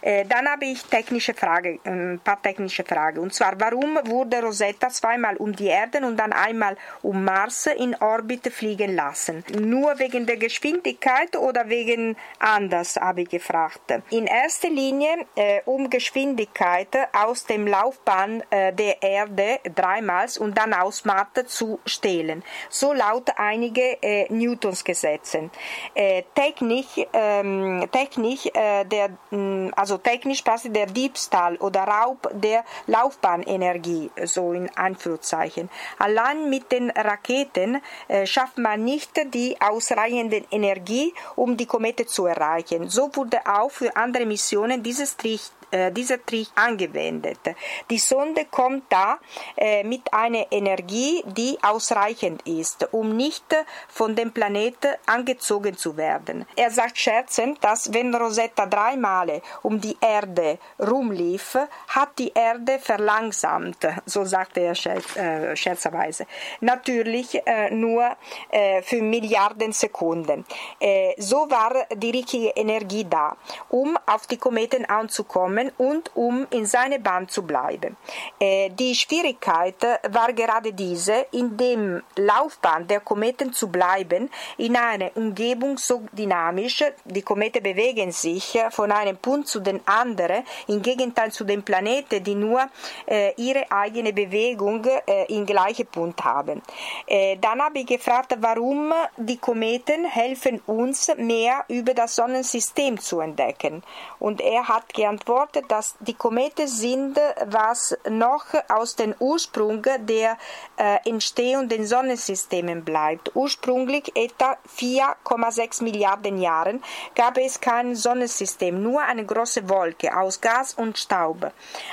Äh, dann habe ich technische Frage, ein ähm, paar technische Fragen. Und zwar, warum wurde Rosetta zweimal um die Erde und dann einmal um Mars in Orbit fliegen lassen? Nur wegen der Geschwindigkeit oder wegen anders, habe ich gefragt. In erster Linie äh, um Geschwindigkeit aus dem Laufbahn äh, der Erde dreimals und dann aus Mathe zu stehlen. So laut einige äh, Newtons Gesetze. Äh, technisch ähm, technisch, äh, der, mm, also technisch quasi der Diebstahl oder Raub der Laufbahnenergie, so in Anführungszeichen. Allein mit den Raketen äh, schafft man nicht die ausreichende Energie, um die Komete zu erreichen. So wurde auch für andere Missionen dieses äh, dieser Trick angewendet. Die Sonde kommt da äh, mit einer Energie, die ausreichend ist, um nicht von dem Planeten angezogen zu werden. Er sagt scherzend, dass wenn Rosetta dreimal um die Erde rumlief, hat die Erde verlangsamt, so sagte er scherz, äh, scherzerweise. Natürlich äh, nur äh, für Milliarden Sekunden. So war die richtige Energie da, um auf die Kometen anzukommen kommen und um in seiner Bahn zu bleiben. Äh, die Schwierigkeit war gerade diese, in dem Laufbahn der Kometen zu bleiben, in einer Umgebung so dynamisch, die Kometen bewegen sich von einem Punkt zu den anderen, im Gegenteil zu den Planeten, die nur äh, ihre eigene Bewegung äh, im gleichen Punkt haben. Dann habe ich gefragt, warum die Kometen helfen uns mehr über das Sonnensystem zu entdecken. Und er hat geantwortet, bedeutet, dass die Kometen sind, was noch aus dem Ursprung der äh, entstehenden Sonnensystemen bleibt. Ursprünglich etwa 4,6 Milliarden Jahren gab es kein Sonnensystem, nur eine große Wolke aus Gas und Staub.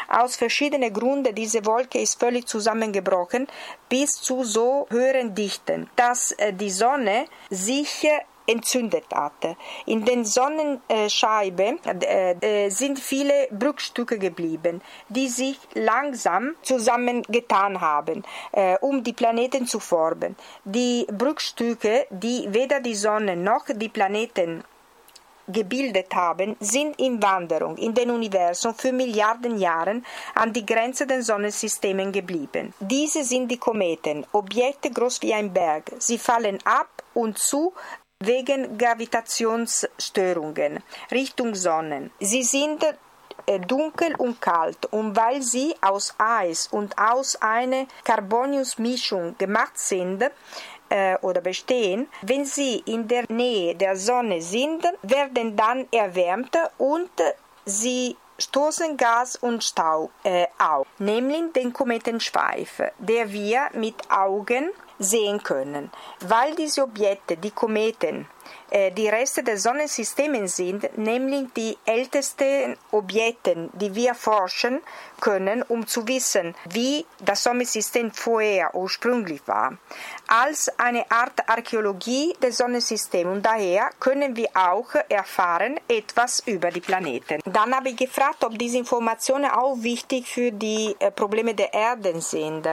Aus verschiedenen Gründen diese Wolke ist völlig zusammengebrochen bis zu so höheren Dichten, dass äh, die Sonne sich entzündet hatte. In den Sonnenscheiben äh, äh, sind viele Bruchstücke geblieben, die sich langsam zusammengetan haben, äh, um die Planeten zu formen. Die Bruchstücke, die weder die Sonne noch die Planeten gebildet haben, sind in Wanderung in den Universum für Milliarden Jahren an die Grenze des Sonnensystems geblieben. Diese sind die Kometen, Objekte groß wie ein Berg. Sie fallen ab und zu wegen Gravitationsstörungen Richtung Sonnen. Sie sind äh, dunkel und kalt und weil sie aus Eis und aus einer Carboniusmischung gemacht sind, äh, oder bestehen, wenn sie in der Nähe der Sonne sind, werden dann erwärmt und sie stoßen Gas und Staub äh, auf, nämlich den Kometenschweif, der wir mit Augen sehen können. Weil diese Objekte, die Kometen, die Reste des Sonnensystems sind, nämlich die ältesten Objekte, die wir forschen können, um zu wissen, wie das Sonnensystem vorher ursprünglich war, als eine Art Archäologie des Sonnensystems und daher können wir auch erfahren etwas über die Planeten. Dann habe ich gefragt, ob diese Informationen auch wichtig für die äh, Probleme der Erde sind.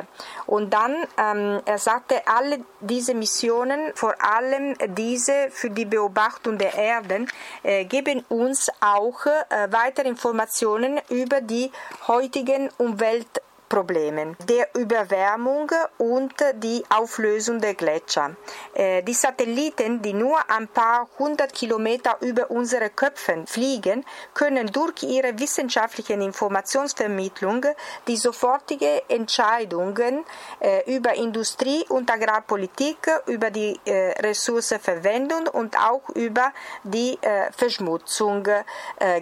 Und dann ähm, er sagte, alle diese Missionen, vor allem diese für die Beobachtung der Erden äh, geben uns auch äh, weitere Informationen über die heutigen Umwelt Problemen, der Überwärmung und die Auflösung der Gletscher. Äh, die Satelliten, die nur ein paar hundert Kilometer über unsere Köpfen fliegen, können durch ihre wissenschaftliche Informationsvermittlung die sofortige Entscheidungen äh, über Industrie und Agrarpolitik, über die äh, Ressourcenverwendung und auch über die Verschmutzung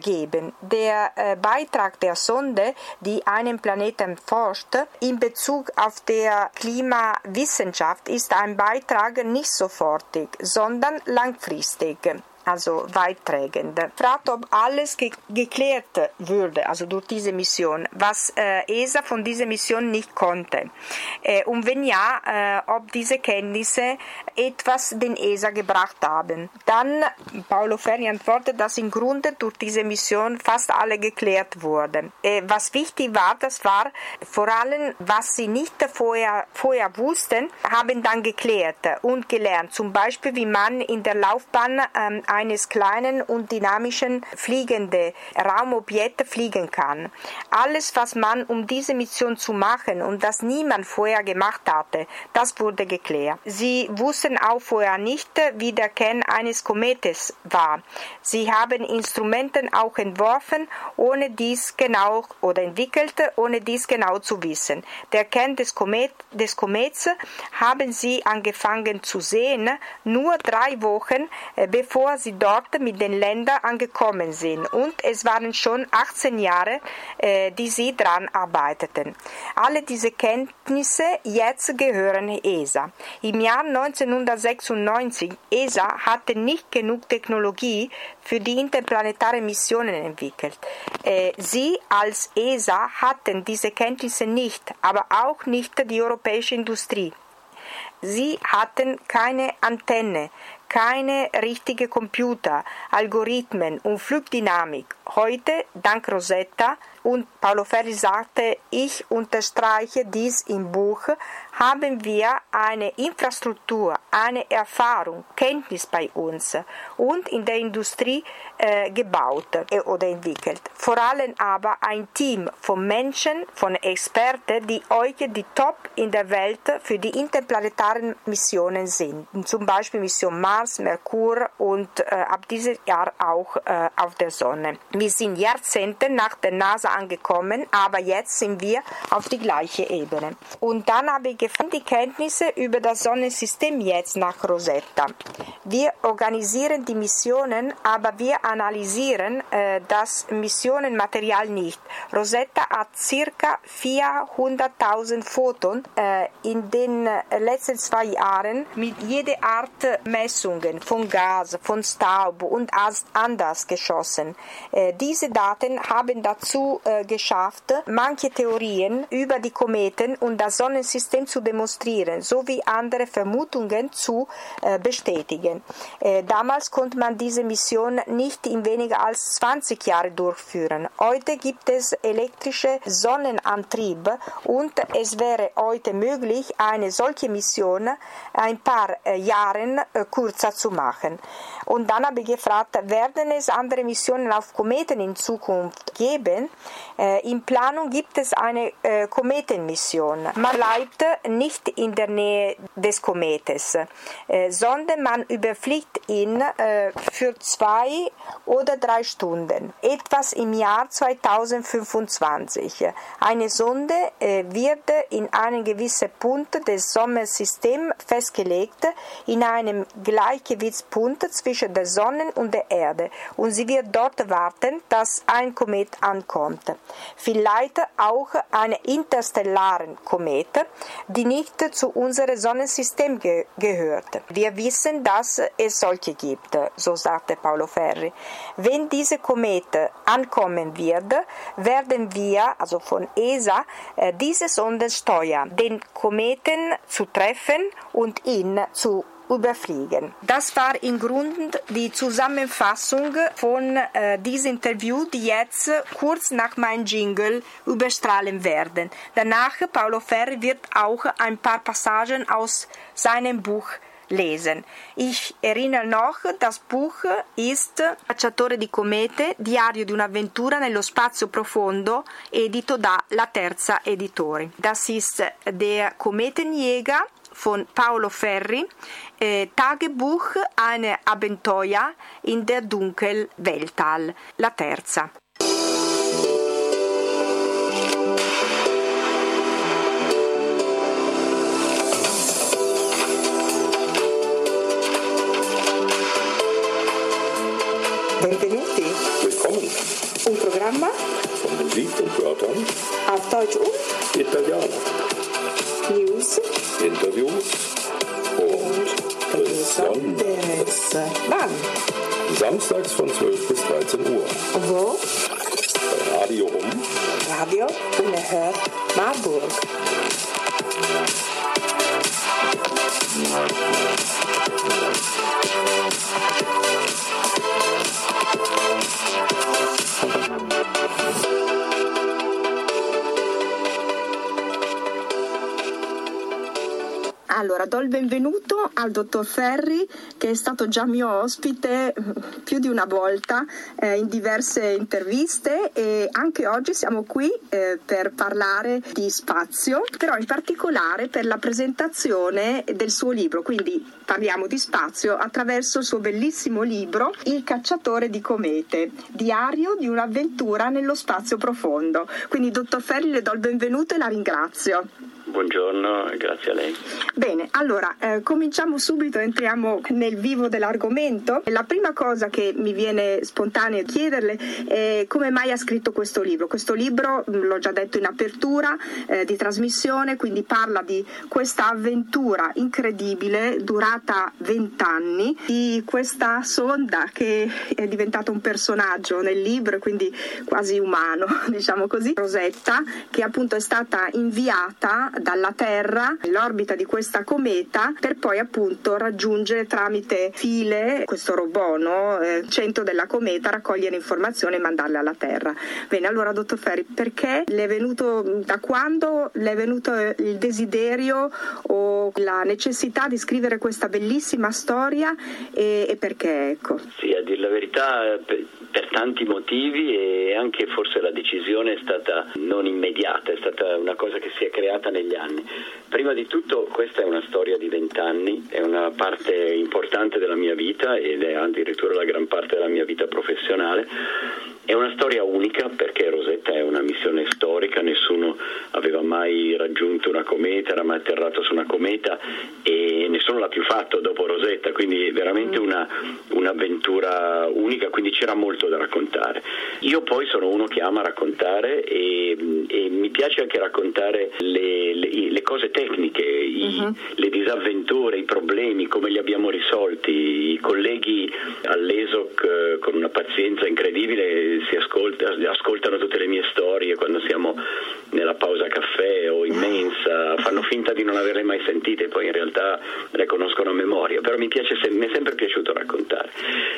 geben. Der Beitrag der Sonde, die einen Planeten forscht in Bezug auf der Klimawissenschaft ist ein Beitrag nicht sofortig, sondern langfristig also weiträgend. Fragt, ob alles ge geklärt würde, also durch diese Mission, was äh, ESA von dieser Mission nicht konnte. Äh, und wenn ja, äh, ob diese Kenntnisse etwas den ESA gebracht haben. Dann Paolo Ferri antwortet, dass im Grunde durch diese Mission fast alle geklärt wurden. Äh, was wichtig war, das war vor allem, was sie nicht vorher, vorher wussten, haben dann geklärt und gelernt. Zum Beispiel, wie man in der Laufbahn ähm, eines kleinen und dynamischen fliegenden Raumobjekts fliegen kann. Alles, was man um diese Mission zu machen und das niemand vorher gemacht hatte, das wurde geklärt. Sie wussten auch vorher nicht, wie der Kern eines Kometes war. Sie haben Instrumente auch entworfen, ohne dies genau oder entwickelt, ohne dies genau zu wissen. Der Kern des, Komet, des Komets haben sie angefangen zu sehen, nur drei Wochen äh, bevor sie dort mit den Ländern angekommen sind und es waren schon 18 Jahre, äh, die sie daran arbeiteten. Alle diese Kenntnisse jetzt gehören ESA. Im Jahr 1996 ESA hatte nicht genug Technologie für die interplanetaren Missionen entwickelt. Äh, sie als ESA hatten diese Kenntnisse nicht, aber auch nicht die europäische Industrie. Sie hatten keine Antenne, keine richtigen Computer, Algorithmen und Flugdynamik. Heute, dank Rosetta, und Paolo Ferri sagte, ich unterstreiche dies im Buch, haben wir eine Infrastruktur, eine Erfahrung, Kenntnis bei uns und in der Industrie äh, gebaut äh, oder entwickelt. Vor allem aber ein Team von Menschen, von Experten, die heute die Top in der Welt für die interplanetaren Missionen sind. Zum Beispiel Mission Mars, Merkur und äh, ab diesem Jahr auch äh, auf der Sonne. Wir sind Jahrzehnte nach der NASA angekommen, aber jetzt sind wir auf die gleiche Ebene. Und dann habe ich gefunden, die Kenntnisse über das Sonnensystem jetzt nach Rosetta. Wir organisieren die Missionen, aber wir analysieren äh, das Missionenmaterial nicht. Rosetta hat ca. 400.000 Fotos äh, in den äh, letzten zwei Jahren mit jeder Art Messungen von Gas, von Staub und anders geschossen. Äh, diese Daten haben dazu äh, geschafft, manche Theorien über die Kometen und das Sonnensystem zu zu demonstrieren sowie andere Vermutungen zu äh, bestätigen. Äh, damals konnte man diese Mission nicht in weniger als 20 Jahren durchführen. Heute gibt es elektrische Sonnenantrieb und es wäre heute möglich, eine solche Mission ein paar äh, Jahren kürzer zu machen. Und dann habe ich gefragt, werden es andere Missionen auf Kometen in Zukunft geben? In Planung gibt es eine Kometenmission. Man bleibt nicht in der Nähe des Kometes, äh, sondern man überfliegt ihn äh, für zwei oder drei Stunden, etwas im Jahr 2025. Eine Sonde äh, wird in einem gewissen Punkt des Sonnensystems festgelegt, in einem Gleichgewichtspunkt zwischen der Sonne und der Erde, und sie wird dort warten, dass ein Komet ankommt. Vielleicht auch eine interstellaren Komet, die nicht zu unserem Sonnensystem ge gehört. Wir wissen, dass es solche gibt, so sagte Paolo Ferri. Wenn diese Komet ankommen wird, werden wir, also von ESA, äh, diese Sonde steuern, den Kometen zu treffen und ihn zu überfliegen. Das war im Grunde die Zusammenfassung von äh, diesem Interview, die jetzt kurz nach meinem Jingle überstrahlen werden. Danach, Paolo Ferri wird auch ein paar Passagen aus seinem Buch lesen. Ich erinnere noch, das Buch ist Cacciatore di comete, diario di un'avventura nello spazio profondo, edito da La Terza Editori. Das ist der Kometenjäger von Paolo Ferri, äh, Tagebuch eine Abenteuer in der Dunkel Weltall, la terza. Benvenuti. Willkommen Un programma? Von Musik und Wörtern, auf Deutsch und Italiano, News Interviews und Besonderes. Wann? Samstags von 12 bis 13 Uhr. Wo? Bei Radio Um Radio Unerhört Marburg. Allora, do il benvenuto al dottor Ferri che è stato già mio ospite eh, più di una volta eh, in diverse interviste e anche oggi siamo qui eh, per parlare di spazio, però in particolare per la presentazione del suo libro, quindi parliamo di spazio attraverso il suo bellissimo libro Il cacciatore di comete, diario di un'avventura nello spazio profondo. Quindi dottor Ferri le do il benvenuto e la ringrazio. Buongiorno, grazie a lei. Bene, allora eh, cominciamo subito, entriamo nel vivo dell'argomento. La prima cosa che mi viene spontanea chiederle è come mai ha scritto questo libro. Questo libro, mh, l'ho già detto in apertura eh, di trasmissione, quindi parla di questa avventura incredibile durata vent'anni, di questa sonda che è diventata un personaggio nel libro quindi quasi umano, *laughs* diciamo così, Rosetta, che appunto è stata inviata dalla Terra nell'orbita di questa cometa per poi appunto raggiungere tramite file questo robot, no? eh, centro della cometa, raccogliere informazioni e mandarle alla Terra. Bene, allora dottor Ferri, perché le è venuto, da quando le è venuto il desiderio o la necessità di scrivere questa bellissima storia e, e perché? Ecco. Sì, a dire la verità, per, tanti motivi e anche forse la decisione è stata non immediata, è stata una cosa che si è creata negli anni. Prima di tutto questa è una storia di vent'anni, è una parte importante della mia vita ed è addirittura la gran parte della mia vita professionale. È una storia unica perché Rosetta è una missione storica, nessuno aveva mai raggiunto una cometa, era mai atterrato su una cometa e nessuno l'ha più fatto dopo Rosetta, quindi è veramente una, un'avventura unica, quindi c'era molto da raccontare. Io poi sono uno che ama raccontare e, e mi piace anche raccontare le, le, le cose tecniche, i, uh-huh. le disavventure, i problemi, come li abbiamo risolti. I colleghi all'ESOC eh, con una pazienza incredibile si ascolta, ascoltano tutte le mie storie quando siamo nella pausa caffè fanno finta di non averle mai sentite, poi in realtà le conoscono a memoria, però mi, piace, mi è sempre piaciuto raccontare.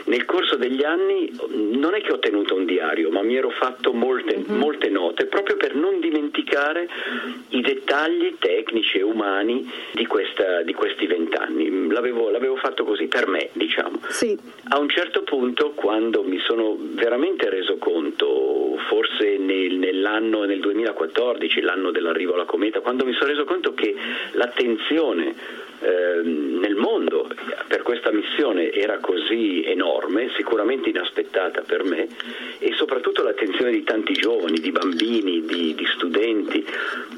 Nel corso degli anni non è che ho tenuto un diario, ma mi ero fatto molte, mm-hmm. molte note proprio per non dimenticare i dettagli tecnici e umani di, questa, di questi vent'anni. L'avevo, l'avevo, fatto così per me, diciamo. Sì. A un certo punto, quando mi sono veramente reso conto, forse nel, nell'anno nel 2014, l'anno dell'arrivo alla cometa, quando mi sono reso conto che l'attenzione eh, nel mondo per questa missione era così enorme, sicuramente inaspettata per me, e soprattutto l'attenzione di tanti giovani, di bambini, di, di studenti.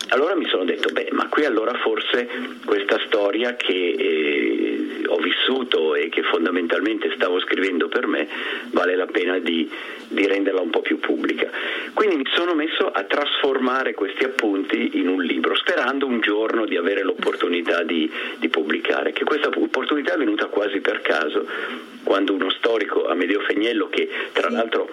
Allora mi sono detto, beh, ma qui allora forse questa storia che eh, ho vissuto e che fondamentalmente stavo scrivendo per me vale la pena di, di renderla un po' più pubblica. Quindi mi sono messo a trasformare questi appunti in un libro, sperando un giorno di avere l'opportunità di, di pubblicare, che questa opportunità è venuta quasi per caso, quando uno storico, Amedeo Fegnello, che tra l'altro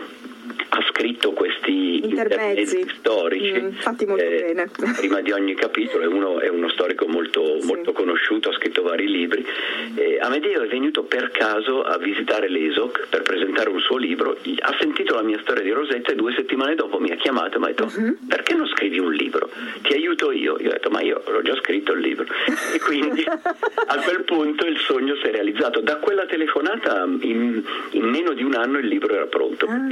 ha scritto questi intermezzi storici mm, fatti molto eh, bene *laughs* prima di ogni capitolo è uno, è uno storico molto, sì. molto, conosciuto ha scritto vari libri eh, Amedeo è venuto per caso a visitare l'ESOC per presentare un suo libro ha sentito la mia storia di Rosetta e due settimane dopo mi ha chiamato e mi ha detto uh-huh. perché non scrivi un libro? ti aiuto io io ho detto ma io l'ho già scritto il libro *laughs* e quindi a quel punto il sogno si è realizzato da quella telefonata in, in meno di un anno il libro era pronto ah.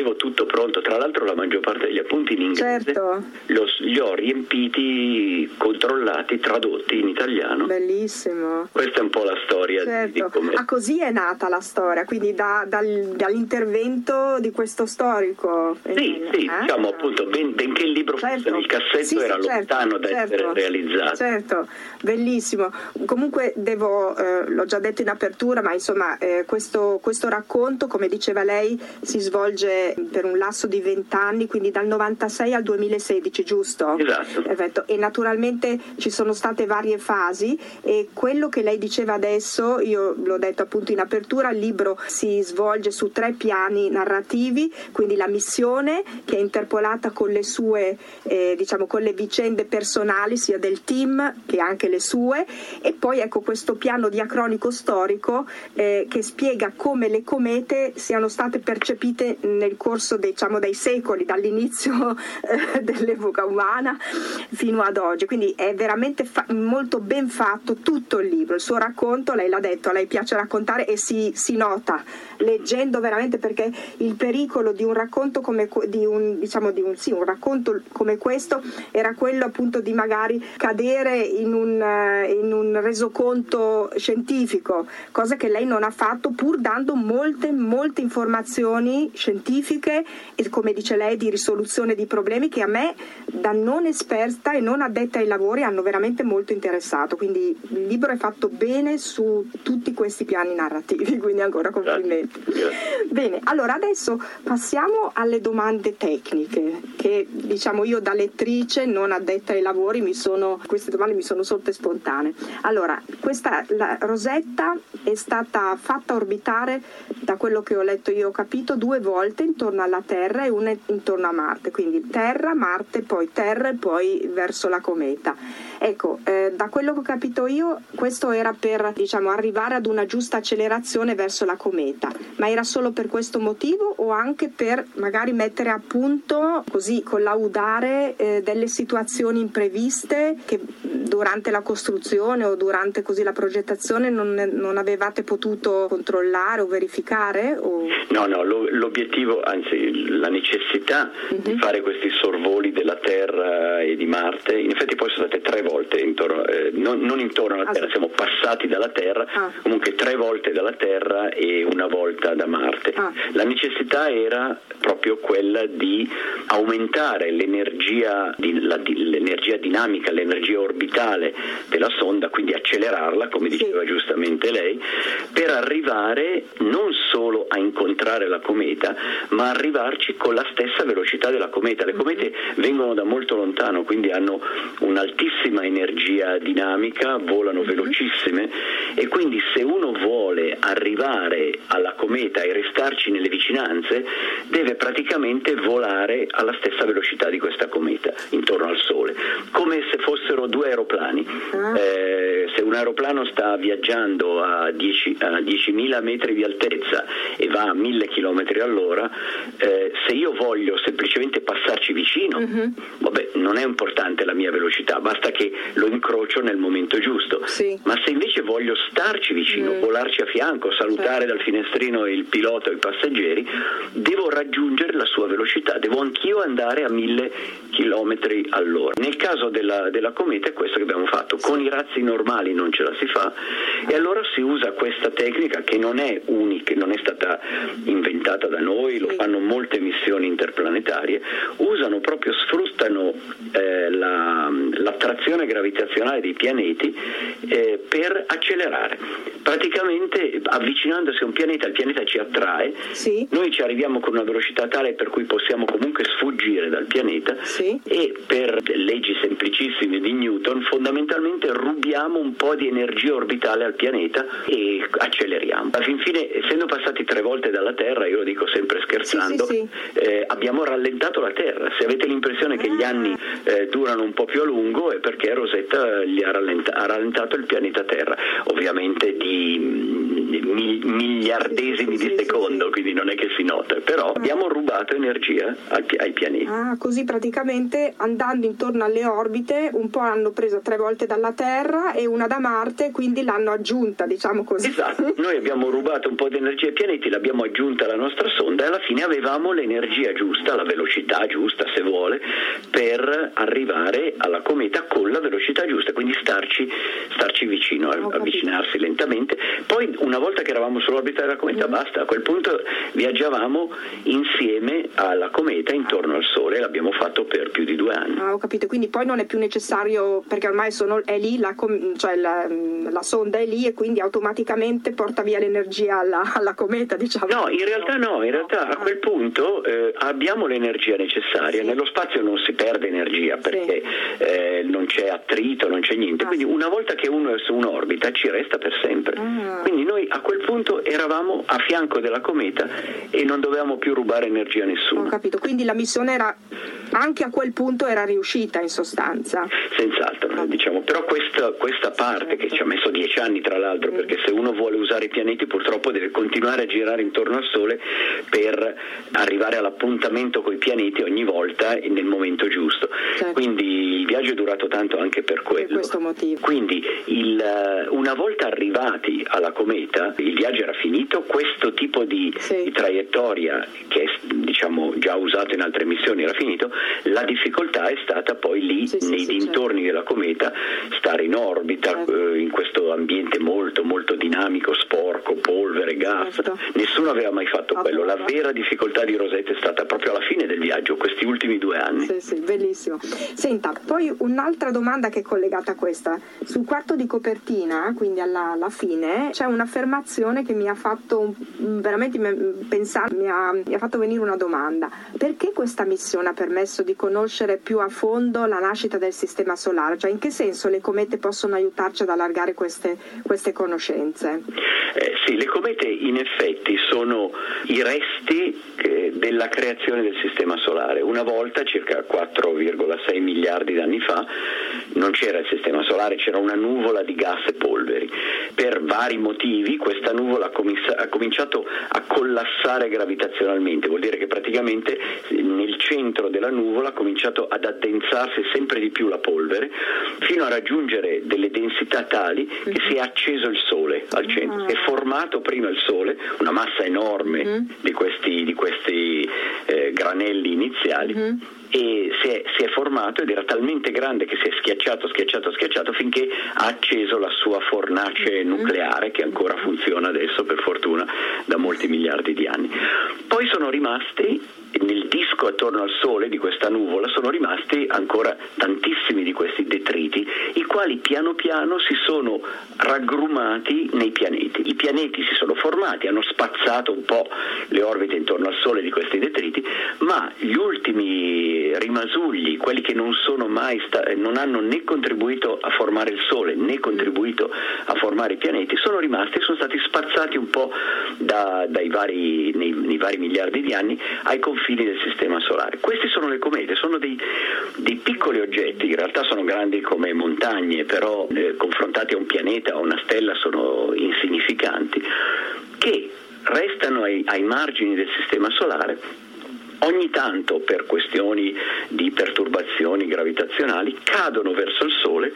Avevo tutto pronto, tra l'altro la maggior parte degli appunti in inglese certo. lo, li ho riempiti, controllati, tradotti in italiano. Bellissimo. Questa è un po' la storia certo. di come... Ah, così è nata la storia, quindi da, dal, dall'intervento di questo storico. Sì, sì, eh? diciamo appunto, ben, benché il libro certo. fosse nel cassetto sì, era sì, certo, lontano da certo. essere realizzato. Certo, bellissimo. Comunque devo, eh, l'ho già detto in apertura, ma insomma eh, questo, questo racconto, come diceva lei, si svolge per un lasso di 20 anni, quindi dal 96 al 2016, giusto? Esatto. Perfetto. E naturalmente ci sono state varie fasi e quello che lei diceva adesso, io l'ho detto appunto in apertura, il libro si svolge su tre piani narrativi, quindi la missione che è interpolata con le sue, eh, diciamo, con le vicende personali sia del team che anche le sue e poi ecco questo piano diacronico storico eh, che spiega come le comete siano state percepite nel corso diciamo, dei secoli, dall'inizio eh, *laughs* dell'epoca umana fino ad oggi. Quindi è veramente fa- molto ben fatto tutto il libro. Il suo racconto, lei l'ha detto, a lei piace raccontare e si, si nota leggendo veramente perché il pericolo di un racconto come di un, diciamo, di un, sì, un racconto come questo era quello appunto di magari cadere in un, eh, in un resoconto scientifico, cosa che lei non ha fatto pur dando molte, molte informazioni scientifiche tecniche e come dice lei di risoluzione di problemi che a me da non esperta e non addetta ai lavori hanno veramente molto interessato. Quindi il libro è fatto bene su tutti questi piani narrativi, *laughs* quindi ancora complimenti. Bene, allora adesso passiamo alle domande tecniche che diciamo io da lettrice non addetta ai lavori mi sono, queste domande mi sono sorte spontanee. Allora, questa la Rosetta è stata fatta orbitare da quello che ho letto io ho capito due volte intorno alla Terra e una intorno a Marte, quindi Terra, Marte, poi Terra e poi verso la cometa. Ecco, eh, da quello che ho capito io, questo era per diciamo, arrivare ad una giusta accelerazione verso la cometa, ma era solo per questo motivo o anche per magari mettere a punto, così collaudare eh, delle situazioni impreviste che durante la costruzione o durante così la progettazione non, non avevate potuto controllare o verificare? O... No, no, l'obiettivo, anzi la necessità uh-huh. di mhm. fare questi sorvoli della Terra e di Marte, in effetti poi sono state tre volte intorno, eh, non, non, intorno alla ah, Terra, siamo passati dalla Terra, ah. comunque tre volte dalla Terra e una volta da Marte. Ah. La necessità era proprio quella di aumentare l'energia, la, l'energia dinamica, l'energia orbitale della sonda, quindi accelerarla, come diceva sì. giustamente lei, per arrivare non solo a incontrare la cometa, ma arrivarci con la stessa velocità della cometa. Le comete vengono da molto lontano, quindi hanno un'altissima energia dinamica, volano velocissime e quindi se uno vuole arrivare alla cometa e restarci nelle vicinanze deve praticamente volare alla stessa velocità di questa cometa intorno al Sole, come se fossero due aeroplani. Eh, se un aeroplano sta viaggiando a, 10, a 10.000 metri di altezza e va a 1000 km all'ora, eh, se io voglio semplicemente passarci vicino, vabbè, non è importante la mia velocità, basta che lo incrocio nel momento giusto. Sì. Ma se invece voglio starci vicino, volarci a fianco, salutare dal finestrino il pilota o i passeggeri, devo raggiungere la sua velocità, devo anch'io andare a 1000 km all'ora. Nel caso della, della cometa è questo che abbiamo fatto, con i razzi normali non ce la si fa e allora si usa questa tecnica che non è unica, non è stata inventata da noi, lo fanno molte missioni interplanetarie, usano proprio, sfruttano eh, la- l'attrazione gravitazionale dei pianeti eh, per accelerare. Praticamente avvicinandosi a un pianeta, il pianeta ci attrae, Sì. noi ci arriviamo con una velocità tale per cui possiamo comunque sfuggire dal pianeta Sì. e per leggi semplicissime di Newton fondamentalmente rubiamo un po' di energia orbitale al pianeta e acceleriamo. Alla fin fine, essendo passati tre volte dalla Terra, io lo dico sempre scherzando, Sì, sì, eh, abbiamo rallentato la Terra. Se avete l'impressione che gli anni eh, durano un po' più a lungo è perché Rosetta gli ha, rallenta- ha rallentato il pianeta Terra, ovviamente di mm, mi- miliardesimi di secondo, quindi non è che si nota, però abbiamo rubato energia al pi- ai pianeti. Ah, così praticamente andando intorno alle orbite un po' l'hanno presa tre volte dalla Terra e una da Marte, quindi l'hanno aggiunta, diciamo così. Esatto, noi abbiamo rubato un po' di energia ai pianeti, l'abbiamo aggiunta alla nostra sonda e alla fine avevamo l'energia giusta, la velocità giusta se vuole, per arrivare alla cometa con la velocità giusta, quindi starci, starci vicino, avvicinarsi lentamente. Poi una volta che eravamo sull'orbita della cometa Mm. basta, a quel punto viaggiavamo insieme alla cometa intorno al Sole l'abbiamo fatto per più di due anni. Ah, ho capito, quindi poi non è più necessario perché ormai sono- è lì, la, cioè la, la sonda è lì e quindi automaticamente porta via l'energia alla, alla cometa, diciamo. No, in realtà no, in realtà quel punto eh, abbiamo l'energia necessaria, Sì. nello spazio non si perde energia perché eh, non c'è attrito, non c'è niente, Ah, quindi sì. una volta che uno è su un'orbita ci resta per sempre. Ah. Quindi noi a quel punto eravamo a fianco della cometa e non dovevamo più rubare energia a Ho nessuno. capito, quindi la missione era anche a quel punto era riuscita in sostanza. Senz'altro, diciamo. però questa, questa parte che ci ha messo dieci anni tra l'altro, perché se uno vuole usare i pianeti purtroppo deve continuare a girare intorno al Sole per arrivare all'appuntamento con i pianeti ogni volta nel momento giusto. Certo. Quindi il viaggio è durato tanto anche per quello. questo motivo. Quindi il, eh, una volta arrivati alla cometa, il viaggio era finito, questo tipo di, Sì. di traiettoria che è diciamo, già usato in altre missioni era finito, la difficoltà è stata poi lì Sì, nei sì, dintorni della cometa stare in orbita Certo. eh, in questo ambiente molto molto dinamico, sporco, polvere, gas. Certo. Nessuno aveva mai fatto quello. La però. Vera difficoltà di Rosetta è stata proprio alla fine del viaggio, questi ultimi due anni. Sì, sì, bellissimo. Senta, poi un'altra domanda che è collegata a questa. Sul quarto di copertina, quindi alla, alla fine, c'è un'affermazione che mi ha fatto un- veramente mi- pensare, mi ha, mi ha fatto venire una domanda. Perché questa missione ha permesso di conoscere più a fondo la nascita del sistema solare? Cioè, in che senso le comete possono aiutarci ad allargare queste, queste conoscenze? Eh, sì, le comete in effetti sono i resti eh, della creazione del sistema solare. Una volta, circa 4,6 miliardi di anni fa, non c'era il sistema solare, c'era una nuvola di gas e polveri. Per vari motivi questa nuvola ha, comincia- ha cominciato a collassare gravitazionalmente, vuol dire che praticamente eh, nel centro della nuvola ha cominciato ad addensarsi sempre di più la polvere fino a raggiungere delle densità tali che si è acceso il Sole al centro. Si è formato prima il Sole, una massa enorme di questi, di questi, eh, granelli iniziali. E si è, si è formato ed era talmente grande che si è schiacciato, schiacciato, schiacciato finché ha acceso la sua fornace nucleare che ancora funziona adesso per fortuna da molti miliardi di anni. Poi sono rimasti nel disco attorno al Sole di questa nuvola sono rimasti ancora tantissimi di questi detriti, i quali piano piano si sono raggrumati nei pianeti. I pianeti si sono formati, hanno spazzato un po' le orbite intorno al Sole di questi detriti, ma gli ultimi rimasugli, quelli che non, sta- non hanno né contribuito a formare il Sole né contribuito a formare i pianeti, sono rimasti e sono stati spazzati un po' da, vari, nei, nei, vari miliardi di anni ai confini del Sistema Solare. Questi sono le comete, sono dei, dei piccoli oggetti, in realtà sono grandi come montagne, però eh, confrontati a un pianeta o una stella sono insignificanti, che restano ai, ai margini del Sistema Solare ogni tanto per questioni di perturbazioni gravitazionali cadono verso il Sole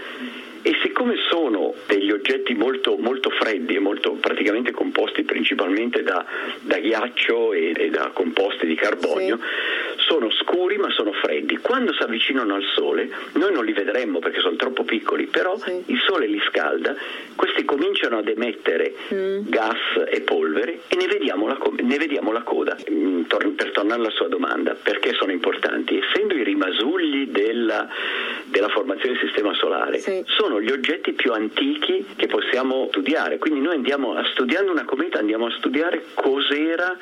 e siccome sono degli oggetti molto, molto freddi e molto, praticamente composti principalmente da, da ghiaccio e, e, da composti di carbonio, sì. sono scuri ma sono freddi. Quando si avvicinano al Sole, noi non li vedremmo perché sono troppo piccoli, però sì. il Sole li scalda, questi cominciano ad emettere mm. gas e polvere e ne vediamo la, ne vediamo la coda. Mm, per tornare alla sua domanda, perché sono importanti? Essendo i rimasugli della, della formazione del Sistema Solare, sì. sono gli oggetti più antichi che possiamo studiare. Quindi noi andiamo a studiando una cometa, andiamo a studiare cos'era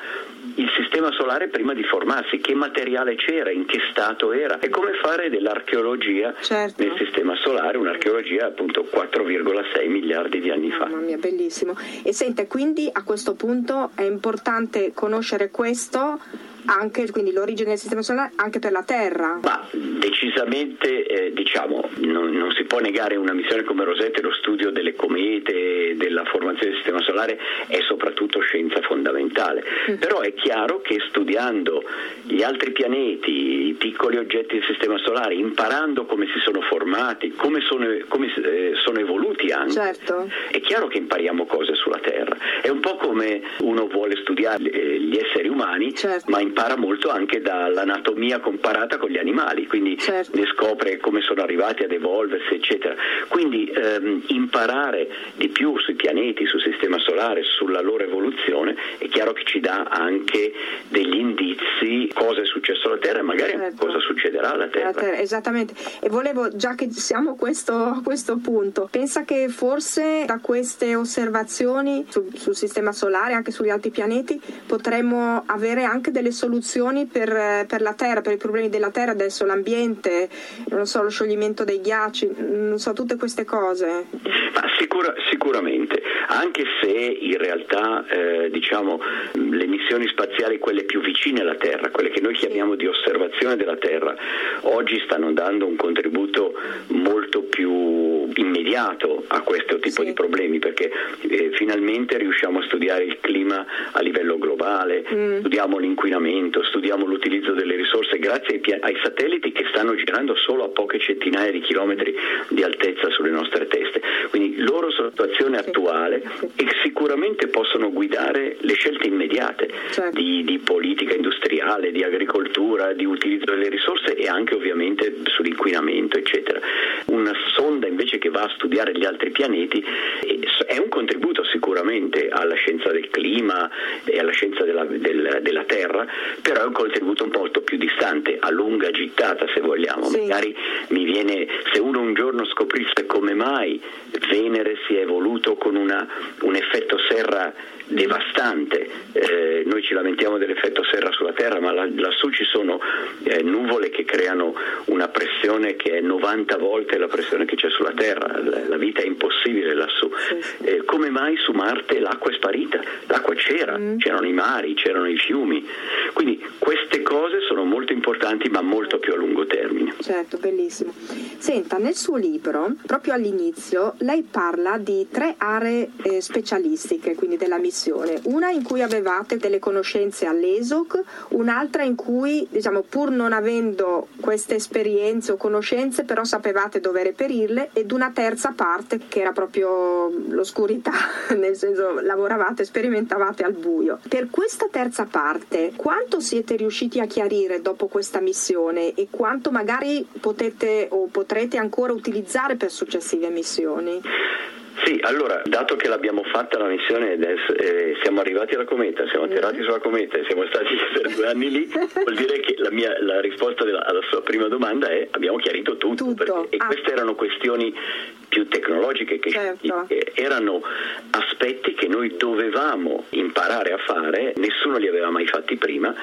il sistema solare prima di formarsi, che materiale c'era, in che stato era. È come fare dell'archeologia certo. nel sistema solare, un'archeologia appunto 4,6 miliardi di anni fa. Mamma mia, bellissimo. E sente, quindi a questo punto è importante conoscere questo anche quindi l'origine del sistema solare anche per la Terra? Ma decisamente eh, diciamo non, non, si può negare una missione come Rosetta lo studio delle comete, della formazione del sistema solare è soprattutto scienza fondamentale. Mm. Però è chiaro che studiando gli altri pianeti, i piccoli oggetti del sistema solare, imparando come si sono formati, come sono, come, eh, sono evoluti anche, certo. è chiaro che impariamo cose sulla Terra. È un po' come uno vuole studiare eh, gli esseri umani, certo. ma impara molto anche dall'anatomia comparata con gli animali, quindi certo. ne scopre come sono arrivati ad evolversi, eccetera. Quindi ehm, imparare di più sui pianeti, sul sistema solare, sulla loro evoluzione, è chiaro che ci dà anche degli indizi cosa è successo alla Terra e magari certo. cosa succederà alla Terra. terra. Esattamente. E volevo, già che siamo a questo, a questo punto, pensa che forse da queste osservazioni sul, sul sistema solare, anche sugli altri pianeti, potremmo avere anche delle soluzioni soluzioni per, per, la Terra, per i problemi della Terra, adesso l'ambiente, non so, lo scioglimento dei ghiacci, non so, tutte queste cose. Ma sicura, sicuramente, anche se in realtà eh, diciamo, le missioni spaziali, quelle più vicine alla Terra, quelle che noi chiamiamo di osservazione della Terra, oggi stanno dando un contributo molto più immediato a questo tipo sì. di problemi perché eh, finalmente riusciamo a studiare il clima a livello globale, mm. studiamo l'inquinamento, studiamo l'utilizzo delle risorse grazie ai, pia- ai, satelliti che stanno girando solo a poche centinaia di chilometri di altezza sulle nostre teste. Quindi loro sono situazione attuale e sicuramente possono guidare le scelte immediate certo. di, di politica industriale, di agricoltura, di utilizzo delle risorse e anche ovviamente sull'inquinamento, eccetera. Una sonda invece che va a studiare gli altri pianeti è un contributo sicuramente alla scienza del clima e alla scienza della, del, della Terra, però è un contributo molto più distante, a lunga gittata se vogliamo. Sì. Magari mi viene, se uno un giorno scoprisse come mai Venere si è evoluto con una, un effetto serra devastante. Eh, noi ci lamentiamo dell'effetto serra sulla Terra, ma lassù ci sono eh, nuvole che creano una pressione che è 90 volte la pressione che c'è sulla Terra. La, la vita è impossibile lassù. Eh, come mai su Marte l'acqua è sparita? L'acqua c'era, mm. c'erano i mari, c'erano i fiumi. Quindi queste cose sono molto importanti, ma molto più a lungo termine. Certo, bellissimo. Senta, nel suo libro, proprio all'inizio, lei parla di tre aree eh, specialistiche, quindi della missione missione, una in cui avevate delle conoscenze all'ESOC, un'altra in cui, diciamo, pur non avendo queste esperienze o conoscenze, però sapevate dove reperirle, ed una terza parte che era proprio l'oscurità, *laughs* nel senso lavoravate, sperimentavate al buio. Per questa terza parte, quanto siete riusciti a chiarire dopo questa missione e quanto magari potete o potrete ancora utilizzare per successive missioni? Sì, allora, dato che l'abbiamo fatta la missione adesso eh, siamo arrivati alla cometa, siamo atterrati sulla cometa e siamo stati *laughs* per due anni lì, vuol dire che la, mia, la risposta della, alla sua prima domanda è abbiamo chiarito tutto, Tutto. perché- e Ah. queste erano questioni più tecnologiche che Certo. erano aspetti che noi dovevamo imparare a fare, nessuno li aveva mai fatti prima.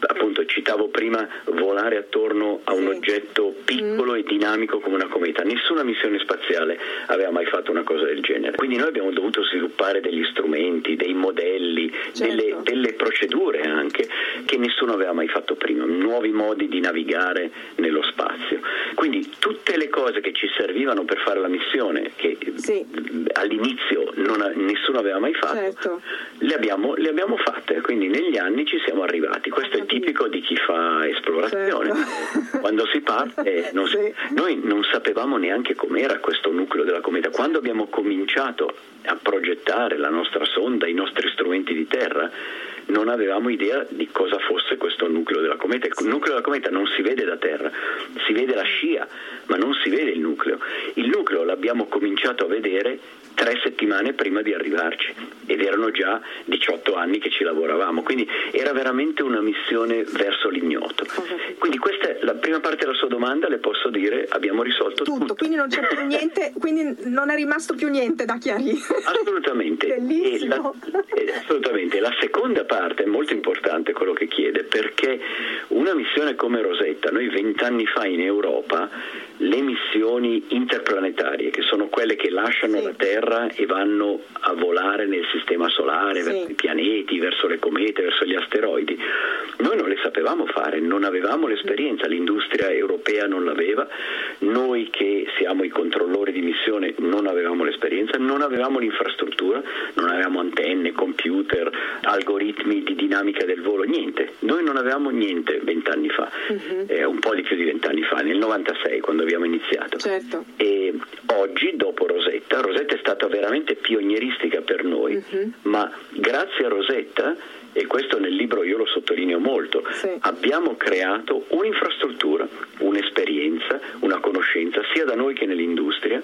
Appunto citavo prima volare attorno a un Sì. oggetto piccolo e dinamico come una cometa. Nessuna missione spaziale aveva mai fatto una cosa del genere. Quindi noi abbiamo dovuto sviluppare degli strumenti, dei modelli, Certo. delle, delle procedure anche che nessuno aveva mai fatto prima, nuovi modi di navigare nello spazio. Quindi tutte le cose che ci servivano per fare la missione, che Sì. all'inizio non nessuno aveva mai fatto, Certo. le, abbiamo, le abbiamo fatte, quindi negli anni ci siamo arrivati. Questo è tipico di chi fa esplorazione. Certo. *laughs* Quando si parte, non si- Sì. noi non sapevamo neanche com'era questo nucleo della cometa. Quando abbiamo cominciato a progettare la nostra sonda, i nostri strumenti di terra, non avevamo idea di cosa fosse questo nucleo della cometa. Il nucleo della cometa non si vede da terra, si vede la scia, ma non si vede il nucleo. Il nucleo l'abbiamo cominciato a vedere tre settimane prima di arrivarci ed erano già 18 anni che ci lavoravamo, quindi era veramente una missione verso l'ignoto. capito. Quindi questa è la prima parte della sua domanda, le posso dire abbiamo risolto tutto. Tutto, quindi non c'è più niente, quindi non è rimasto più niente da chiarire. Assolutamente. *laughs* Bellissimo. La, eh, assolutamente. La seconda parte è molto importante quello che chiede, perché una missione come Rosetta, noi vent'anni fa in Europa, le missioni interplanetarie, che sono quelle che lasciano Sì. la Terra e vanno a volare nel sistema solare, Sì. verso i pianeti, verso le comete, verso gli asteroidi, noi non le sapevamo fare, non avevamo l'esperienza, l'industria europea non l'aveva, noi che siamo i controllori di missione non avevamo l'esperienza, non avevamo l'infrastruttura, non avevamo antenne, computer, algoritmi di dinamica del volo, niente. Noi non avevamo niente vent'anni fa, eh, un po' di più di vent'anni fa, nel 96 quando abbiamo iniziato. Certo. E oggi, dopo Rosetta, Rosetta è stata veramente pionieristica per noi, ma grazie a Rosetta, e questo nel libro io lo sottolineo molto, Sì. abbiamo creato un'infrastruttura, un'esperienza, una conoscenza sia da noi che nell'industria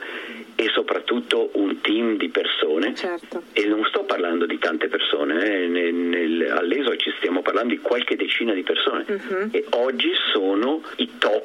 e soprattutto un team di persone Certo. e non sto parlando di tante persone, eh, nel- nel- all'ESO ci stiamo parlando di qualche decina di persone Mhm. e oggi sono i top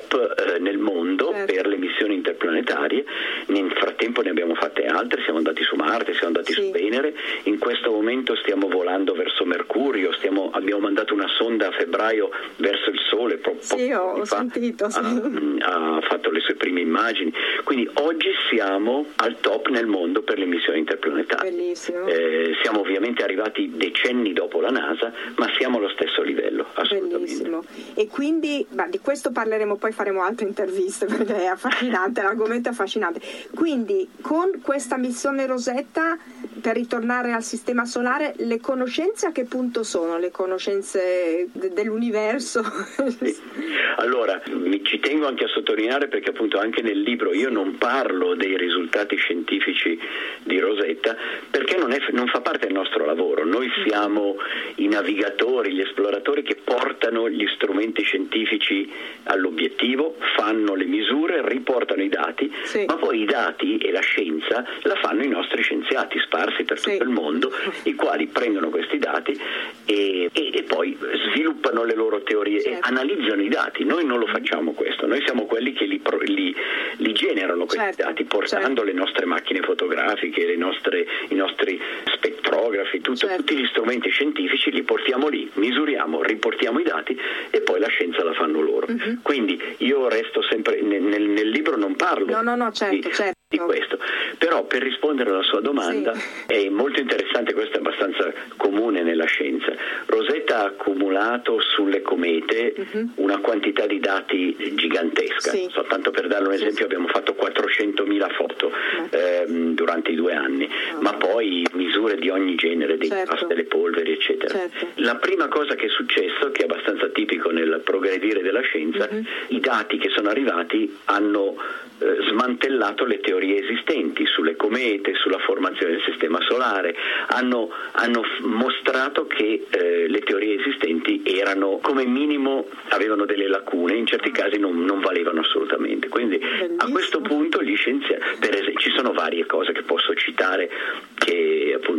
eh, nel mondo Certo. per le missioni interplanetarie, nel frattempo ne abbiamo fatte altre, siamo andati su Marte, siamo andati Sì. su Venere, in questo momento stiamo volando verso Mercurio, stiamo- abbiamo mandato una sonda a febbraio verso il Sole, pro- Sì, ho- fa. sentito, sì. Ha, ha fatto le sue prime immagini, quindi oggi siamo al top nel mondo per le missioni interplanetarie. Eh, siamo ovviamente arrivati decenni dopo la NASA, ma siamo allo stesso livello, assolutamente. Bellissimo. E quindi beh, di questo parleremo, poi faremo altre interviste *laughs* perché è affascinante, *laughs* l'argomento è affascinante. Quindi con questa missione Rosetta, per ritornare al sistema solare, le conoscenze a che punto sono? Le conoscenze de- dell'universo? *laughs* Allora, mi, ci tengo anche a sottolineare perché appunto anche nel libro io non parlo dei risultati scientifici di Rosetta perché non, è- non fa parte del nostro lavoro. Noi siamo i navigatori, gli esploratori che portano gli strumenti scientifici all'obiettivo, fanno le misure, riportano i dati, Sì. ma poi i dati e la scienza la fanno i nostri scienziati sparsi per Sì. tutto il mondo, i quali prendono questi dati e, e- e poi sviluppano le loro teorie e Certo. analizzano i dati. Noi non lo facciamo questo, noi siamo quelli che li, li- li generano questi Certo, dati portando certo. le nostre macchine fotografiche, le nostre- i nostri spettrografi, tutto- Certo. tutti gli strumenti scientifici li portiamo lì, misuriamo, riportiamo i dati e poi la scienza la fanno loro. Mhm. Quindi io resto sempre nel, nel- nel libro non parlo No, no, no, certo, di, certo. Di questo, però per rispondere alla sua domanda Sì. è molto interessante, questo è abbastanza comune nella scienza. Rosetta ha accumulato sulle comete una quantità di dati gigantesca. Sì. soltanto per darle un esempio abbiamo fatto 400.000 foto ehm, durante i due anni, ma poi misure di ogni genere, dei Certo. gas, delle polveri eccetera. Certo. La prima cosa che è successo, che è abbastanza tipico nel progredire della scienza, Mhm. i dati che sono arrivati hanno eh, smantellato le teorie esistenti sulle comete, sulla formazione del sistema solare, hanno, hanno mostrato che eh, le teorie esistenti erano come minimo avevano delle lacune, in certi casi non, non valevano assolutamente. Quindi a Bellissimo. questo punto gli scienziati, per esempio, ci sono sono varie cose che posso citare che appunto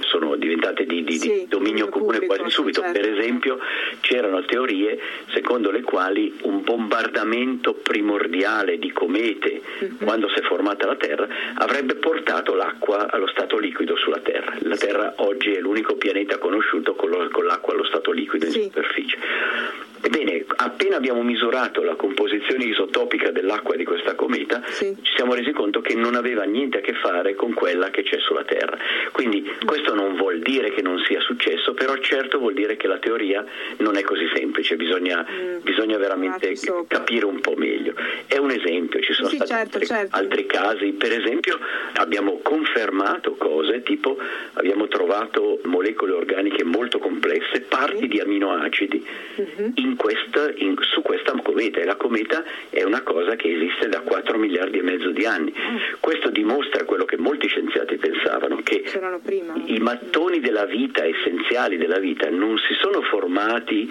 sono diventate di, di, sì, di dominio comune pubblico, quasi subito. Certo. Per esempio c'erano teorie secondo le quali un bombardamento primordiale di comete uh-huh. quando si è formata la Terra avrebbe portato l'acqua allo stato liquido sulla Terra. La Terra oggi è l'unico pianeta conosciuto con, lo, con l'acqua allo stato liquido in sì. superficie. Ebbene, appena abbiamo misurato la composizione isotopica dell'acqua di questa cometa, sì. ci siamo resi conto che non aveva niente a che fare con quella che c'è sulla Terra. Quindi questo non vuol dire che non sia successo, però certo vuol dire che la teoria non è così semplice, bisogna, mm. bisogna veramente capire un po' meglio. È un esempio, ci sono sì, stati certo, altri, certo. altri casi, per esempio abbiamo confermato cose tipo abbiamo trovato molecole organiche molto complesse, parti di aminoacidi mm-hmm. in questa, in, su questa cometa e la cometa è una cosa che esiste da 4 miliardi e mezzo di anni. Mm. Questo dimostra quello che molti scienziati pensavano, che i mattoni della vita, essenziali della vita, non si sono formati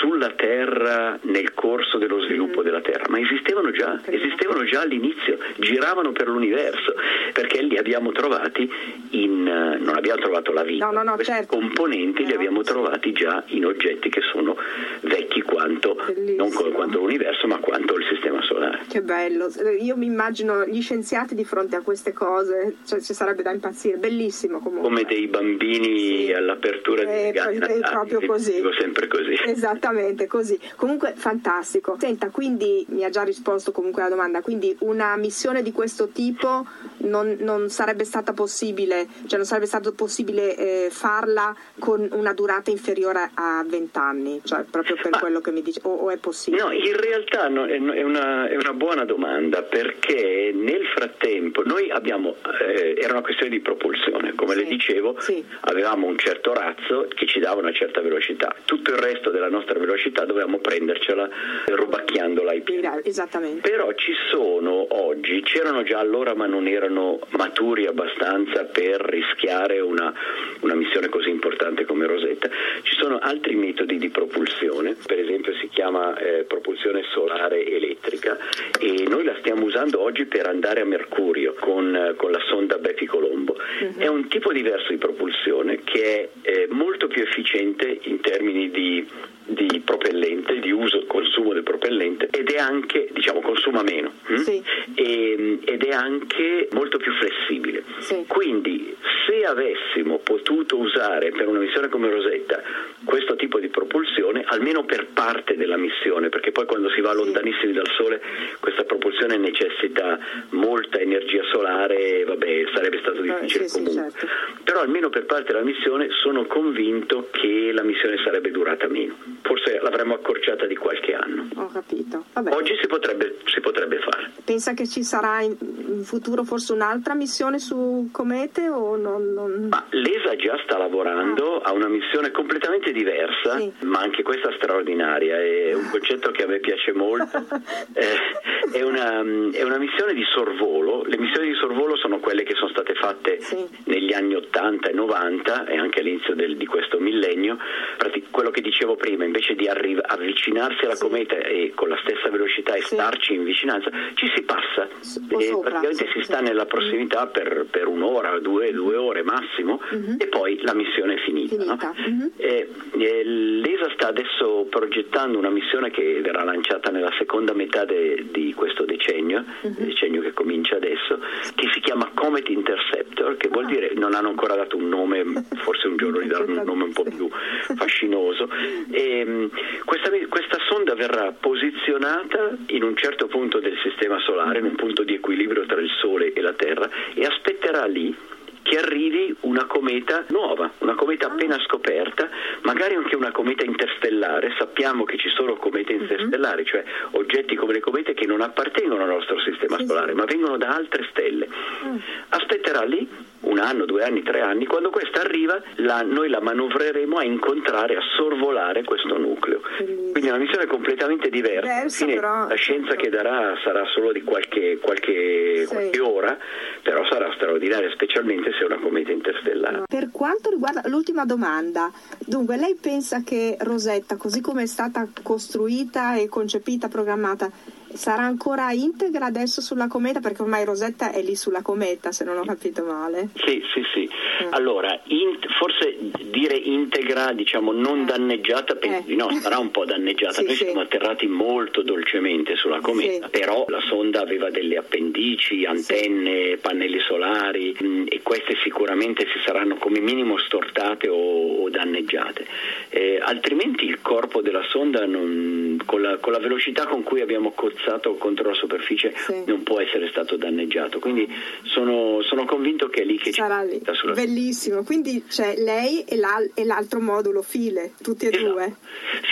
sulla Terra nel corso dello sviluppo mm. della Terra, ma esistevano già, esistevano già all'inizio, giravano per l'universo, perché li abbiamo trovati in, non abbiamo trovato la vita, no, no, no, questi certo. componenti li abbiamo trovati già in oggetti che sono vecchi quanto, non quanto l'universo, ma quanto il sistema solare. Che bello, io mi immagino gli scienziati di fronte a queste cose, cioè ci sarebbe da impazzire, bellissimo. Come dei bambini sì. all'apertura di è, regali è proprio così. Sempre così. Esattamente così. Comunque fantastico. Senta, quindi mi ha già risposto comunque alla domanda, quindi una missione di questo tipo non, non sarebbe stata possibile, cioè non sarebbe stato possibile eh, farla con una durata inferiore a 20 anni, cioè proprio per Ma, quello che mi dice, o, o, è possibile? No, in realtà no, è, una, è, una, buona domanda perché nel frattempo noi abbiamo, eh, era una questione di propulsione, come sì, le dicevo, sì. avevamo un certo razzo che ci dava una certa velocità, tutto il resto della nostra velocità dovevamo prendercela rubacchiandola ai piedi. Esattamente. Però ci sono oggi, c'erano già allora ma non erano maturi abbastanza per rischiare una, una missione così importante come Rosetta, ci sono altri metodi di propulsione, per esempio si chiama eh, propulsione solare elettrica e noi la stiamo usando oggi per andare a Mercurio con, con la sonda Bepi Colombo. Uh-huh. È un tipo diverso di propulsione che è eh, molto più efficiente in termini di di propellente, di uso e consumo del propellente ed è anche, diciamo, consuma meno hm? sì. e, ed è anche molto più flessibile. Sì. Quindi se avessimo potuto usare per una missione come Rosetta questo tipo di propulsione, almeno per parte della missione, perché poi quando si va lontanissimi dal Sole questa propulsione necessita molta energia solare, vabbè, sarebbe stato difficile sì, comunque. Certo. Però almeno per parte della missione sono convinto che la missione sarebbe durata meno forse l'avremmo accorciata di qualche anno. Ho capito. Vabbè. Oggi si potrebbe, si potrebbe, fare. Pensa che ci sarà in, in, futuro forse un'altra missione su Comete o non? non... Ma l'ESA già sta lavorando ah. a una missione completamente diversa, sì. ma anche questa straordinaria, è un concetto che a me piace molto. *laughs* eh, è, una, è, una, missione di sorvolo, le missioni di sorvolo sono quelle che sono state fatte sì. negli anni 80 e 90 e anche all'inizio del, di questo millennio, quello che dicevo prima, invece di arri- avvicinarsi alla cometa e con la stessa velocità e starci in vicinanza, ci si passa e sopra, praticamente si sta nella prossimità per, per un'ora, due, due, ore massimo uh-huh. e poi la missione è finita. finita. No? Uh-huh. E, e L'ESA sta adesso progettando una missione che verrà lanciata nella seconda metà de, di questo decennio, uh-huh. decennio che comincia adesso, che si chiama Comet Interceptor, che vuol ah. dire, non hanno ancora dato un nome, forse un giorno gli daranno un nome un po' più fascinoso. *laughs* E, ehm, questa, questa sonda verrà posizionata in un certo punto del sistema solare, in un punto di equilibrio tra il Sole e la Terra, e aspetterà lì che arrivi una cometa nuova, una cometa ah. appena scoperta, magari anche una cometa interstellare. Sappiamo che ci sono comete mhm. interstellari, cioè oggetti come le comete che non appartengono al nostro sistema solare, ma vengono da altre stelle. Mm. Aspetterà lì un anno, due anni, tre anni, quando questa arriva la, noi la manovreremo a incontrare, a sorvolare questo nucleo. Quindi è una missione completamente diversa. Diversa Fine, però, la scienza certo. che darà sarà solo di qualche, qualche, sì. qualche, ora, però sarà straordinaria, specialmente se è una cometa interstellare. Per quanto riguarda l'ultima domanda, dunque lei pensa che Rosetta, così come è stata costruita e concepita, programmata, sarà ancora integra adesso sulla cometa perché ormai Rosetta è lì sulla cometa se non ho capito male. Sì, sì, sì. Eh. Allora, in, forse dire integra, diciamo non eh. danneggiata, penso eh. di no, sarà un po' danneggiata. Sì, Noi sì. siamo atterrati molto dolcemente sulla cometa, sì. però la sonda aveva delle appendici, antenne, pannelli solari mh, mm, e queste sicuramente si saranno come minimo stortate o, o danneggiate. Eh, altrimenti il corpo della sonda non, con, la, con, la, velocità con cui abbiamo cozzato contro la superficie non può essere stato danneggiato. Quindi sono, sono convinto che è lì che sarà lì. Sulla... Bellissimo, quindi c'è lei e, l'al- e, l'altro modulo File, tutti e esatto. due.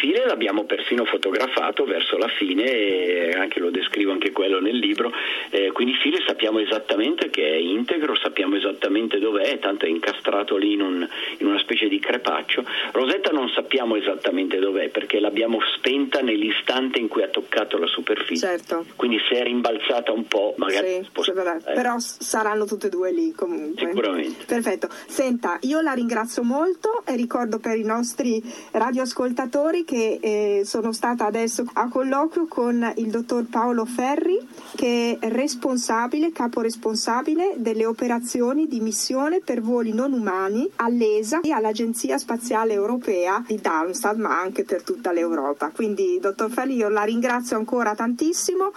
File l'abbiamo persino fotografato verso la fine, e anche lo descrivo anche quello nel libro, eh, quindi File sappiamo esattamente che è integro, sappiamo esattamente dov'è, tanto è incastrato lì in, un, in una specie di crepaccio. Rosetta non sappiamo esattamente dov'è perché l'abbiamo spenta nell'istante in cui ha toccato la superficie. Certo. Quindi se è rimbalzata un po', magari... Sì, sì, eh. Però saranno tutte e due lì comunque. Sicuramente. Perfetto. Senta, io la ringrazio molto e ricordo per i nostri radioascoltatori che eh, sono stata adesso a colloquio con il dottor Paolo Ferri che è responsabile, caporesponsabile delle operazioni di missione per voli non umani all'ESA e all'Agenzia Spaziale Europea di Darmstadt, ma anche per tutta l'Europa. Quindi, dottor Ferri, io la ringrazio ancora tantissimo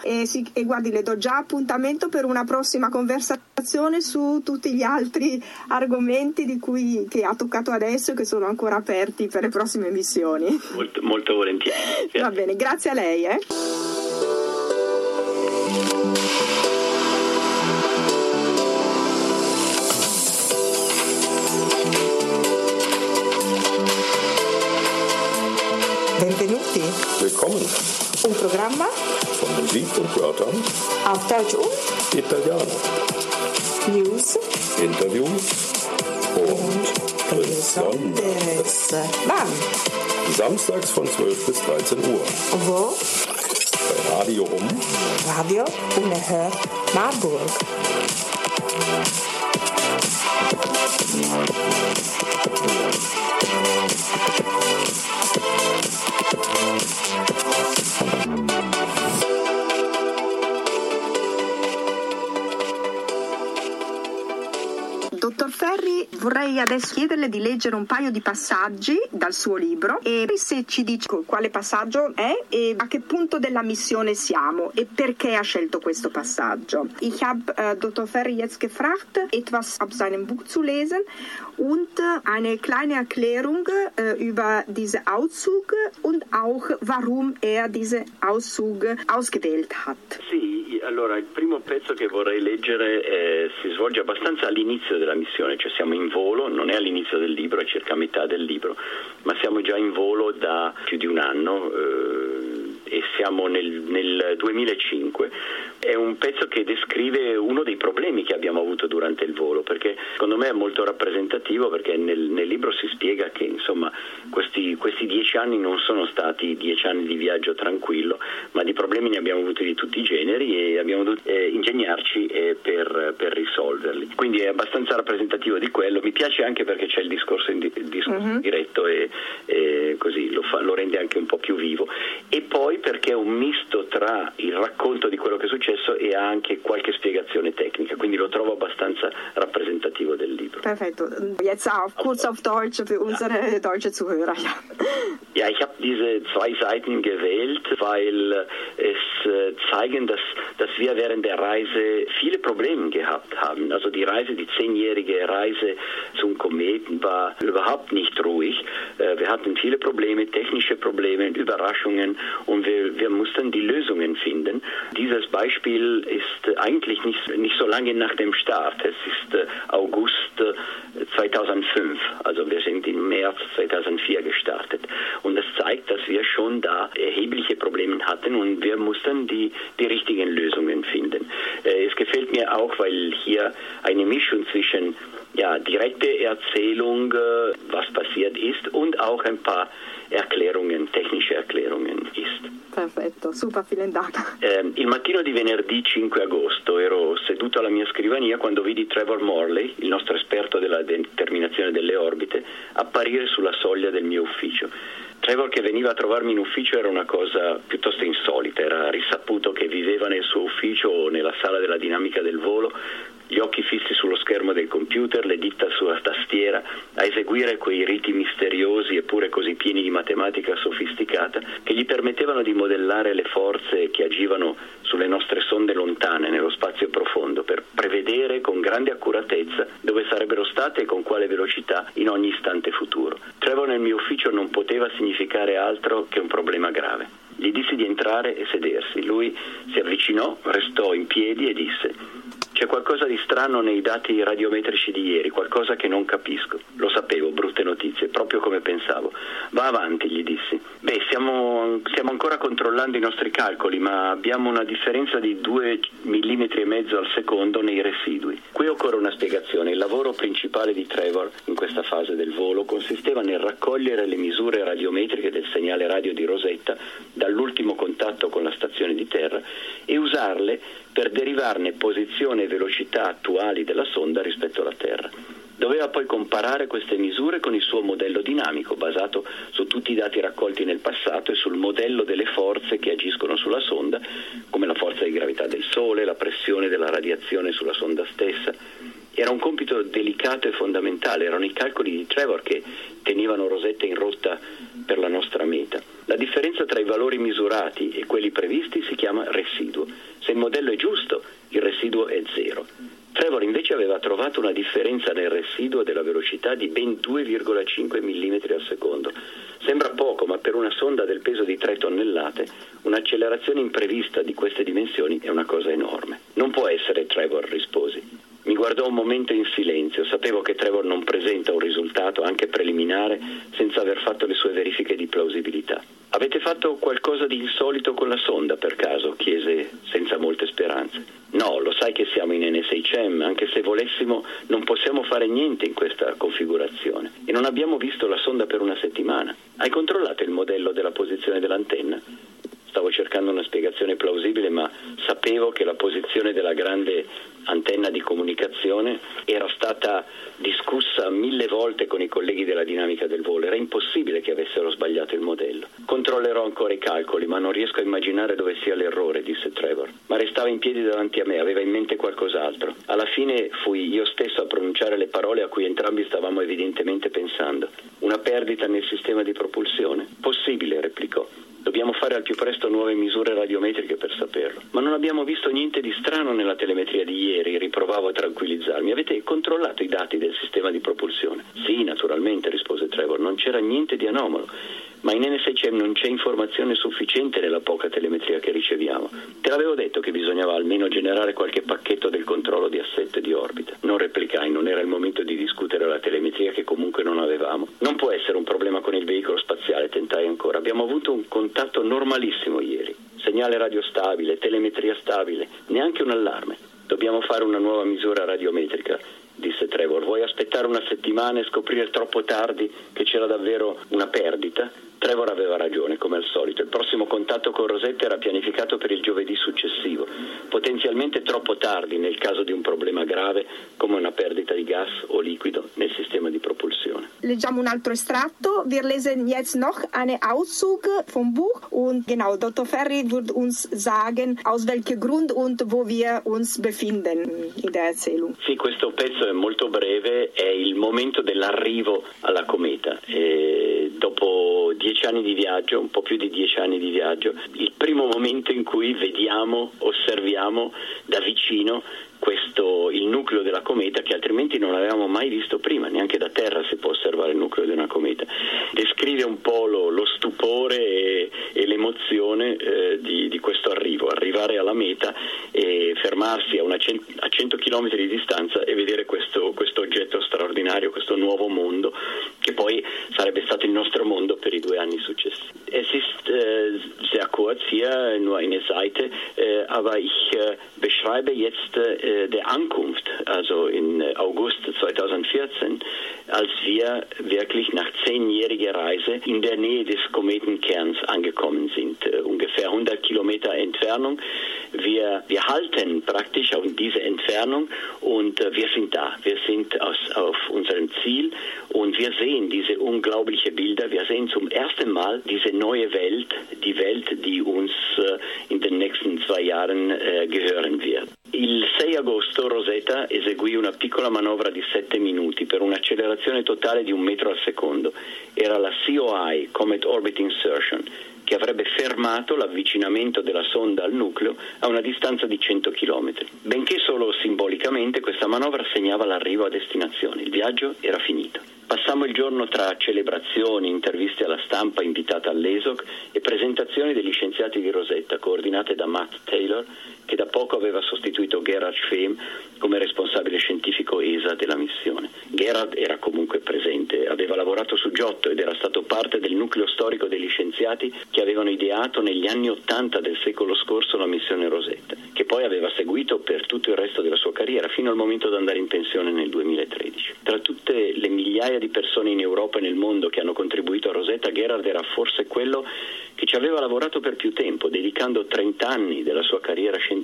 e, si, e guardi, le do già appuntamento per una prossima conversazione su tutti gli altri argomenti di cui, che ha toccato adesso e che sono ancora aperti per le prossime missioni. Molto, molto volentieri. Va bene, grazie a lei. Eh. Benvenuti. Willkommen. Un programma von Musik und Wörtern auf Deutsch und Italiano. News, Interviews und Besonderes. Wann? Samstags von 12 bis 13 Uhr. Wo? Bei Radio Um. Radio Unerhört Marburg. Thank Ferri, vorrei adesso chiederle di leggere un paio di passaggi dal suo libro e se ci dice quale passaggio è e a che punto della missione siamo e perché ha scelto questo passaggio. Ich habe äh, Dr. Ferri jetzt gefragt, etwas aus seinem Buch zu lesen und eine kleine Erklärung äh, über diese Auszüge und auch warum er diese Auszüge ausgewählt hat. Sì, allora il primo pezzo che vorrei leggere eh, si svolge abbastanza all'inizio della missione, cioè siamo in volo, non è all'inizio del libro, è circa metà del libro, ma siamo già in volo da più di un anno. Eh, e siamo nel, nel 2005. È un pezzo che descrive uno dei problemi che abbiamo avuto durante il volo, perché secondo me è molto rappresentativo perché nel, nel libro si spiega che insomma, questi, questi, dieci anni non sono stati dieci anni di viaggio tranquillo, ma di problemi ne abbiamo avuti di tutti i generi e abbiamo dovuto eh, ingegnarci eh, per, per, risolverli. Quindi è abbastanza rappresentativo di quello. Mi piace anche perché c'è il discorso, in, il discorso uh-huh. diretto e, e così lo, fa, lo rende anche un po' più vivo. E poi perché è un misto tra il racconto di quello che è successo e anche qualche spiegazione tecnica, quindi lo trovo abbastanza rappresentativo del libro. Perfetto, jetzt auf, kurz auf Deutsch für unsere deutsche Zuhörer. Ja, ja ich habe diese zwei Seiten gewählt, weil es äh, zeigen, dass, dass wir während der Reise viele Probleme gehabt haben. Also die Reise, die zehnjährige Reise zum Kometen war überhaupt nicht ruhig. Äh, wir hatten viele Probleme, technische Probleme, Überraschungen und wir wir, wir mussten die Lösungen finden. Dieses Beispiel ist eigentlich nicht, nicht so lange nach dem Start. Es ist äh, August 2005, äh, also wir sind im März 2004 gestartet. Und das zeigt, dass wir schon da erhebliche Probleme hatten und wir mussten die, die richtigen Lösungen finden. Äh, es gefällt mir auch, weil hier eine Mischung zwischen ja, direkte Erzählung, was passiert ist, und auch ein paar Erklärungen, technische Erklärungen ist. Perfetto, super, vielen Dank. Eh, il mattino di venerdì 5 agosto ero seduto alla mia scrivania quando vidi Trevor Morley, il nostro esperto della determinazione delle orbite, apparire sulla soglia del mio ufficio. Trevor che veniva a trovarmi in ufficio era una cosa piuttosto insolita, era risaputo che viveva nel suo ufficio o nella sala della dinamica del volo gli occhi fissi sullo schermo del computer, le dita sulla tastiera, a eseguire quei riti misteriosi eppure così pieni di matematica sofisticata che gli permettevano di modellare le forze che agivano sulle nostre sonde lontane nello spazio profondo per prevedere con grande accuratezza dove sarebbero state e con quale velocità in ogni istante futuro. Trevor nel mio ufficio non poteva significare altro che un problema grave. Gli dissi di entrare e sedersi. Lui si avvicinò, restò in piedi e disse c'è qualcosa di strano nei dati radiometrici di ieri, qualcosa che non capisco. Lo sapevo, brutte notizie, proprio come pensavo. Va avanti, gli dissi. Beh, stiamo, stiamo ancora controllando i nostri calcoli, ma abbiamo una differenza di 2 mm e mezzo al secondo nei residui. Qui occorre una spiegazione. Il lavoro principale di Trevor in questa fase del volo consisteva nel raccogliere le misure radiometriche del segnale radio di Rosetta dall'ultimo contatto con la stazione di terra e usarle per derivarne posizione e velocità attuali della sonda rispetto alla Terra. Doveva poi comparare queste misure con il suo modello dinamico, basato su tutti i dati raccolti nel passato e sul modello delle forze che agiscono sulla sonda, come la forza di gravità del Sole, la pressione della radiazione sulla sonda stessa. Era un compito delicato e fondamentale, erano i calcoli di Trevor che tenevano Rosetta in rotta per la nostra meta. La differenza tra i valori misurati e quelli previsti si chiama residuo. Se il modello è giusto, il residuo è zero. Trevor invece aveva trovato una differenza nel residuo della velocità di ben 2,5 mm al secondo. Sembra poco, ma per una sonda del peso di 3 tonnellate, un'accelerazione imprevista di queste dimensioni è una cosa enorme. Non può essere, Trevor, risposi. Mi guardò un momento in silenzio, sapevo che Trevor non presenta un risultato anche preliminare senza aver fatto le sue verifiche di plausibilità. Avete fatto qualcosa di insolito con la sonda per caso? chiese senza molte speranze. No, lo sai che siamo in NSHM, anche se volessimo non possiamo fare niente in questa configurazione e non abbiamo visto la sonda per una settimana. Hai controllato il modello della posizione dell'antenna? Stavo cercando una spiegazione plausibile, ma sapevo che la posizione della grande antenna di comunicazione era stata discussa mille volte con i colleghi della dinamica del volo. Era impossibile che avessero sbagliato il modello. Controllerò ancora i calcoli, ma non riesco a immaginare dove sia l'errore, disse Trevor. Ma restava in piedi davanti a me, aveva in mente qualcos'altro. Alla fine fui io stesso a pronunciare le parole a cui entrambi stavamo evidentemente pensando. Una perdita nel sistema di propulsione? Possibile, replicò. Dobbiamo fare al più presto nuove misure radiometriche per saperlo. Ma non abbiamo visto niente di strano nella telemetria di ieri, riprovavo a tranquillizzarmi. Avete controllato i dati del sistema di propulsione? Sì, naturalmente, rispose Trevor, non c'era niente di anomalo ma in NSCM non c'è informazione sufficiente nella poca telemetria che riceviamo. Te l'avevo detto che bisognava almeno generare qualche pacchetto del controllo di assetto e di orbita. Non replicai, non era il momento di discutere la telemetria che comunque non avevamo. Non può essere un problema con il veicolo spaziale, tentai ancora. Abbiamo avuto un normalissimo ieri. Segnale radio stabile, telemetria stabile, neanche un allarme. Dobbiamo fare una nuova misura radiometrica disse Trevor. Vuoi aspettare una settimana e scoprire troppo tardi che c'era davvero una perdita? Trevor aveva ragione, come al solito. Il prossimo contatto con Rosetta era pianificato per il giovedì successivo, potenzialmente troppo tardi nel caso di un problema grave come una perdita di gas o liquido nel sistema di Leggiamo un altro estratto. Wir lesen jetzt noch einen Auszug vom Buch und genau, Dr. Ferri wird uns sagen, aus welchem Grund und wo wir uns befinden in der Erzählung. Sì, questo pezzo è molto breve, è il momento dell'arrivo alla cometa. E dopo dieci anni di viaggio, un po' più di dieci anni di viaggio, il primo momento in cui vediamo, osserviamo da vicino questo, il nucleo della cometa che altrimenti non avevamo mai visto prima, neanche da terra si può osservare il nucleo di una cometa. Descrive un po' lo, lo stupore e, e l'emozione eh, di, di, questo arrivo, arrivare alla meta e fermarsi a, cent- a 100 km di distanza e vedere questo, questo oggetto straordinario, questo nuovo mondo che poi sarebbe stato il nostro mondo per i due anni successivi. Es ist äh, sehr kurz hier, nur eine Seite, äh, aber ich äh, beschreibe jetzt äh, der Ankunft, also in August 2014, als wir wirklich nach zehnjähriger Reise in der Nähe des Kometenkerns angekommen sind, äh, ungefähr 100 Kilometer Entfernung. Wir, wir halten praktisch auf diese Entfernung und äh, wir sind da. Wir sind aus, auf unserem Ziel und wir sehen diese unglaublichen Bilder, wir sehen zum ersten Mal diese neue Welt, die Welt, die uns in den nächsten zwei Jahren gehören wird. Il 6 agosto Rosetta eseguì una piccola manovra di 7 minuti per un'accelerazione totale di un metro al secondo. Era la COI, Comet Orbit Insertion, che avrebbe fermato l'avvicinamento della sonda al nucleo a una distanza di 100 km. Benché solo simbolicamente, questa manovra segnava l'arrivo a destinazione. Il viaggio era finito. Passammo il giorno tra celebrazioni, interviste alla stampa invitata all'ESOC e presentazioni degli scienziati di Rosetta coordinate da Matt Taylor, che da poco aveva sostituito Gerhard Schwem come responsabile scientifico ESA della missione. Gerhard era comunque presente, aveva lavorato su Giotto ed era stato parte del nucleo storico degli scienziati che avevano ideato negli anni Ottanta del secolo scorso la missione Rosetta, che poi aveva seguito per tutto il resto della sua carriera fino al momento di andare in pensione nel 2013. Tra tutte le migliaia di persone in Europa e nel mondo che hanno contribuito a Rosetta, Gerhard era forse quello che ci aveva lavorato per più tempo, dedicando 30 anni della sua carriera scientifica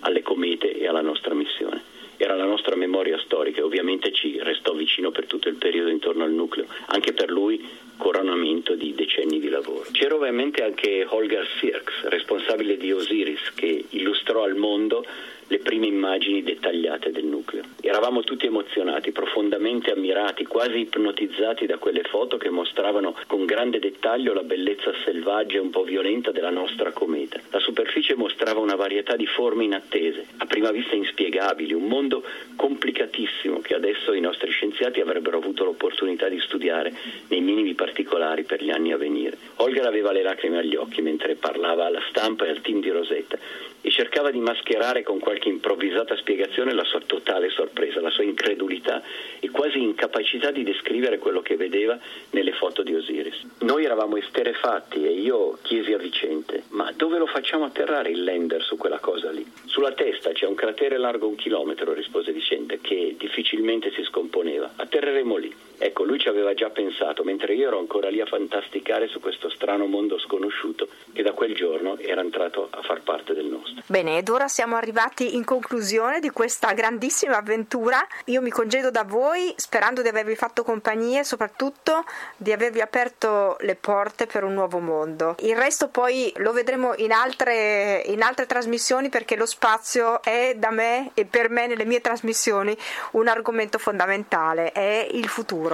alle comete e alla nostra missione. Era la nostra memoria storica e ovviamente ci restò vicino per tutto il periodo intorno al nucleo. Anche per lui coronamento di decenni di lavoro. C'era ovviamente anche Holger Sirks, responsabile di Osiris, che illustrò al mondo le prime immagini dettagliate del nucleo. Eravamo tutti emozionati, profondamente ammirati, quasi ipnotizzati da quelle foto che mostravano con grande dettaglio la bellezza selvaggia e un po' violenta della nostra cometa. La superficie mostrava una varietà di forme inattese, a prima vista inspiegabili, un mondo complicatissimo che adesso i nostri scienziati avrebbero avuto l'opportunità di studiare nei minimi particolari per gli anni a venire. Olga aveva le lacrime agli occhi mentre parlava alla stampa e al team di Rosetta e cercava di mascherare con qualche improvvisata spiegazione la sua totale sorpresa, la sua incredulità e quasi incapacità di descrivere quello che vedeva nelle foto di Osiris. Noi eravamo esterefatti e io chiesi a Vicente, ma dove lo facciamo atterrare il lander su quella cosa lì? Sulla testa c'è un cratere largo un chilometro, rispose Vicente, che difficilmente si scomponeva. Atterreremo lì. Ecco, lui ci aveva già pensato, mentre io ero ancora lì a fantasticare su questo strano mondo sconosciuto che da quel giorno era entrato a far parte del nostro. Bene, ed ora siamo arrivati in conclusione di questa grandissima avventura. Io mi congedo da voi sperando di avervi fatto compagnia e soprattutto di avervi aperto le porte per un nuovo mondo. Il resto poi lo vedremo in altre, in altre trasmissioni perché lo spazio è da me e per me nelle mie trasmissioni un argomento fondamentale, è il futuro.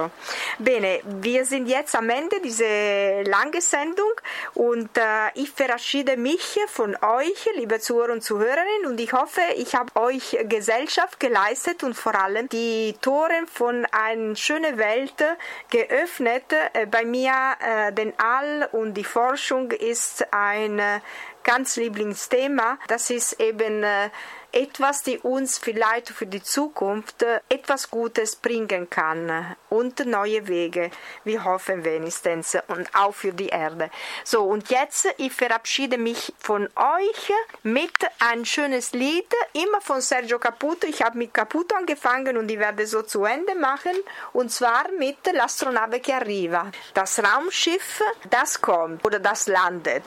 Bene, wir sind jetzt am Ende dieser lange Sendung und äh, ich verabschiede mich von euch, liebe Zuhörer und Zuhörerinnen, und ich hoffe, ich habe euch Gesellschaft geleistet und vor allem die Tore von einer schönen Welt geöffnet. Bei mir äh, den All und die Forschung ist ein ganz Lieblingsthema. Das ist eben äh, etwas, die uns vielleicht für die Zukunft etwas Gutes bringen kann und neue Wege. Wir hoffen wenigstens und auch für die Erde. So, und jetzt, ich verabschiede mich von euch mit ein schönes Lied, immer von Sergio Caputo. Ich habe mit Caputo angefangen und ich werde so zu Ende machen und zwar mit L'astronave che arriva. Das Raumschiff, das kommt oder das landet.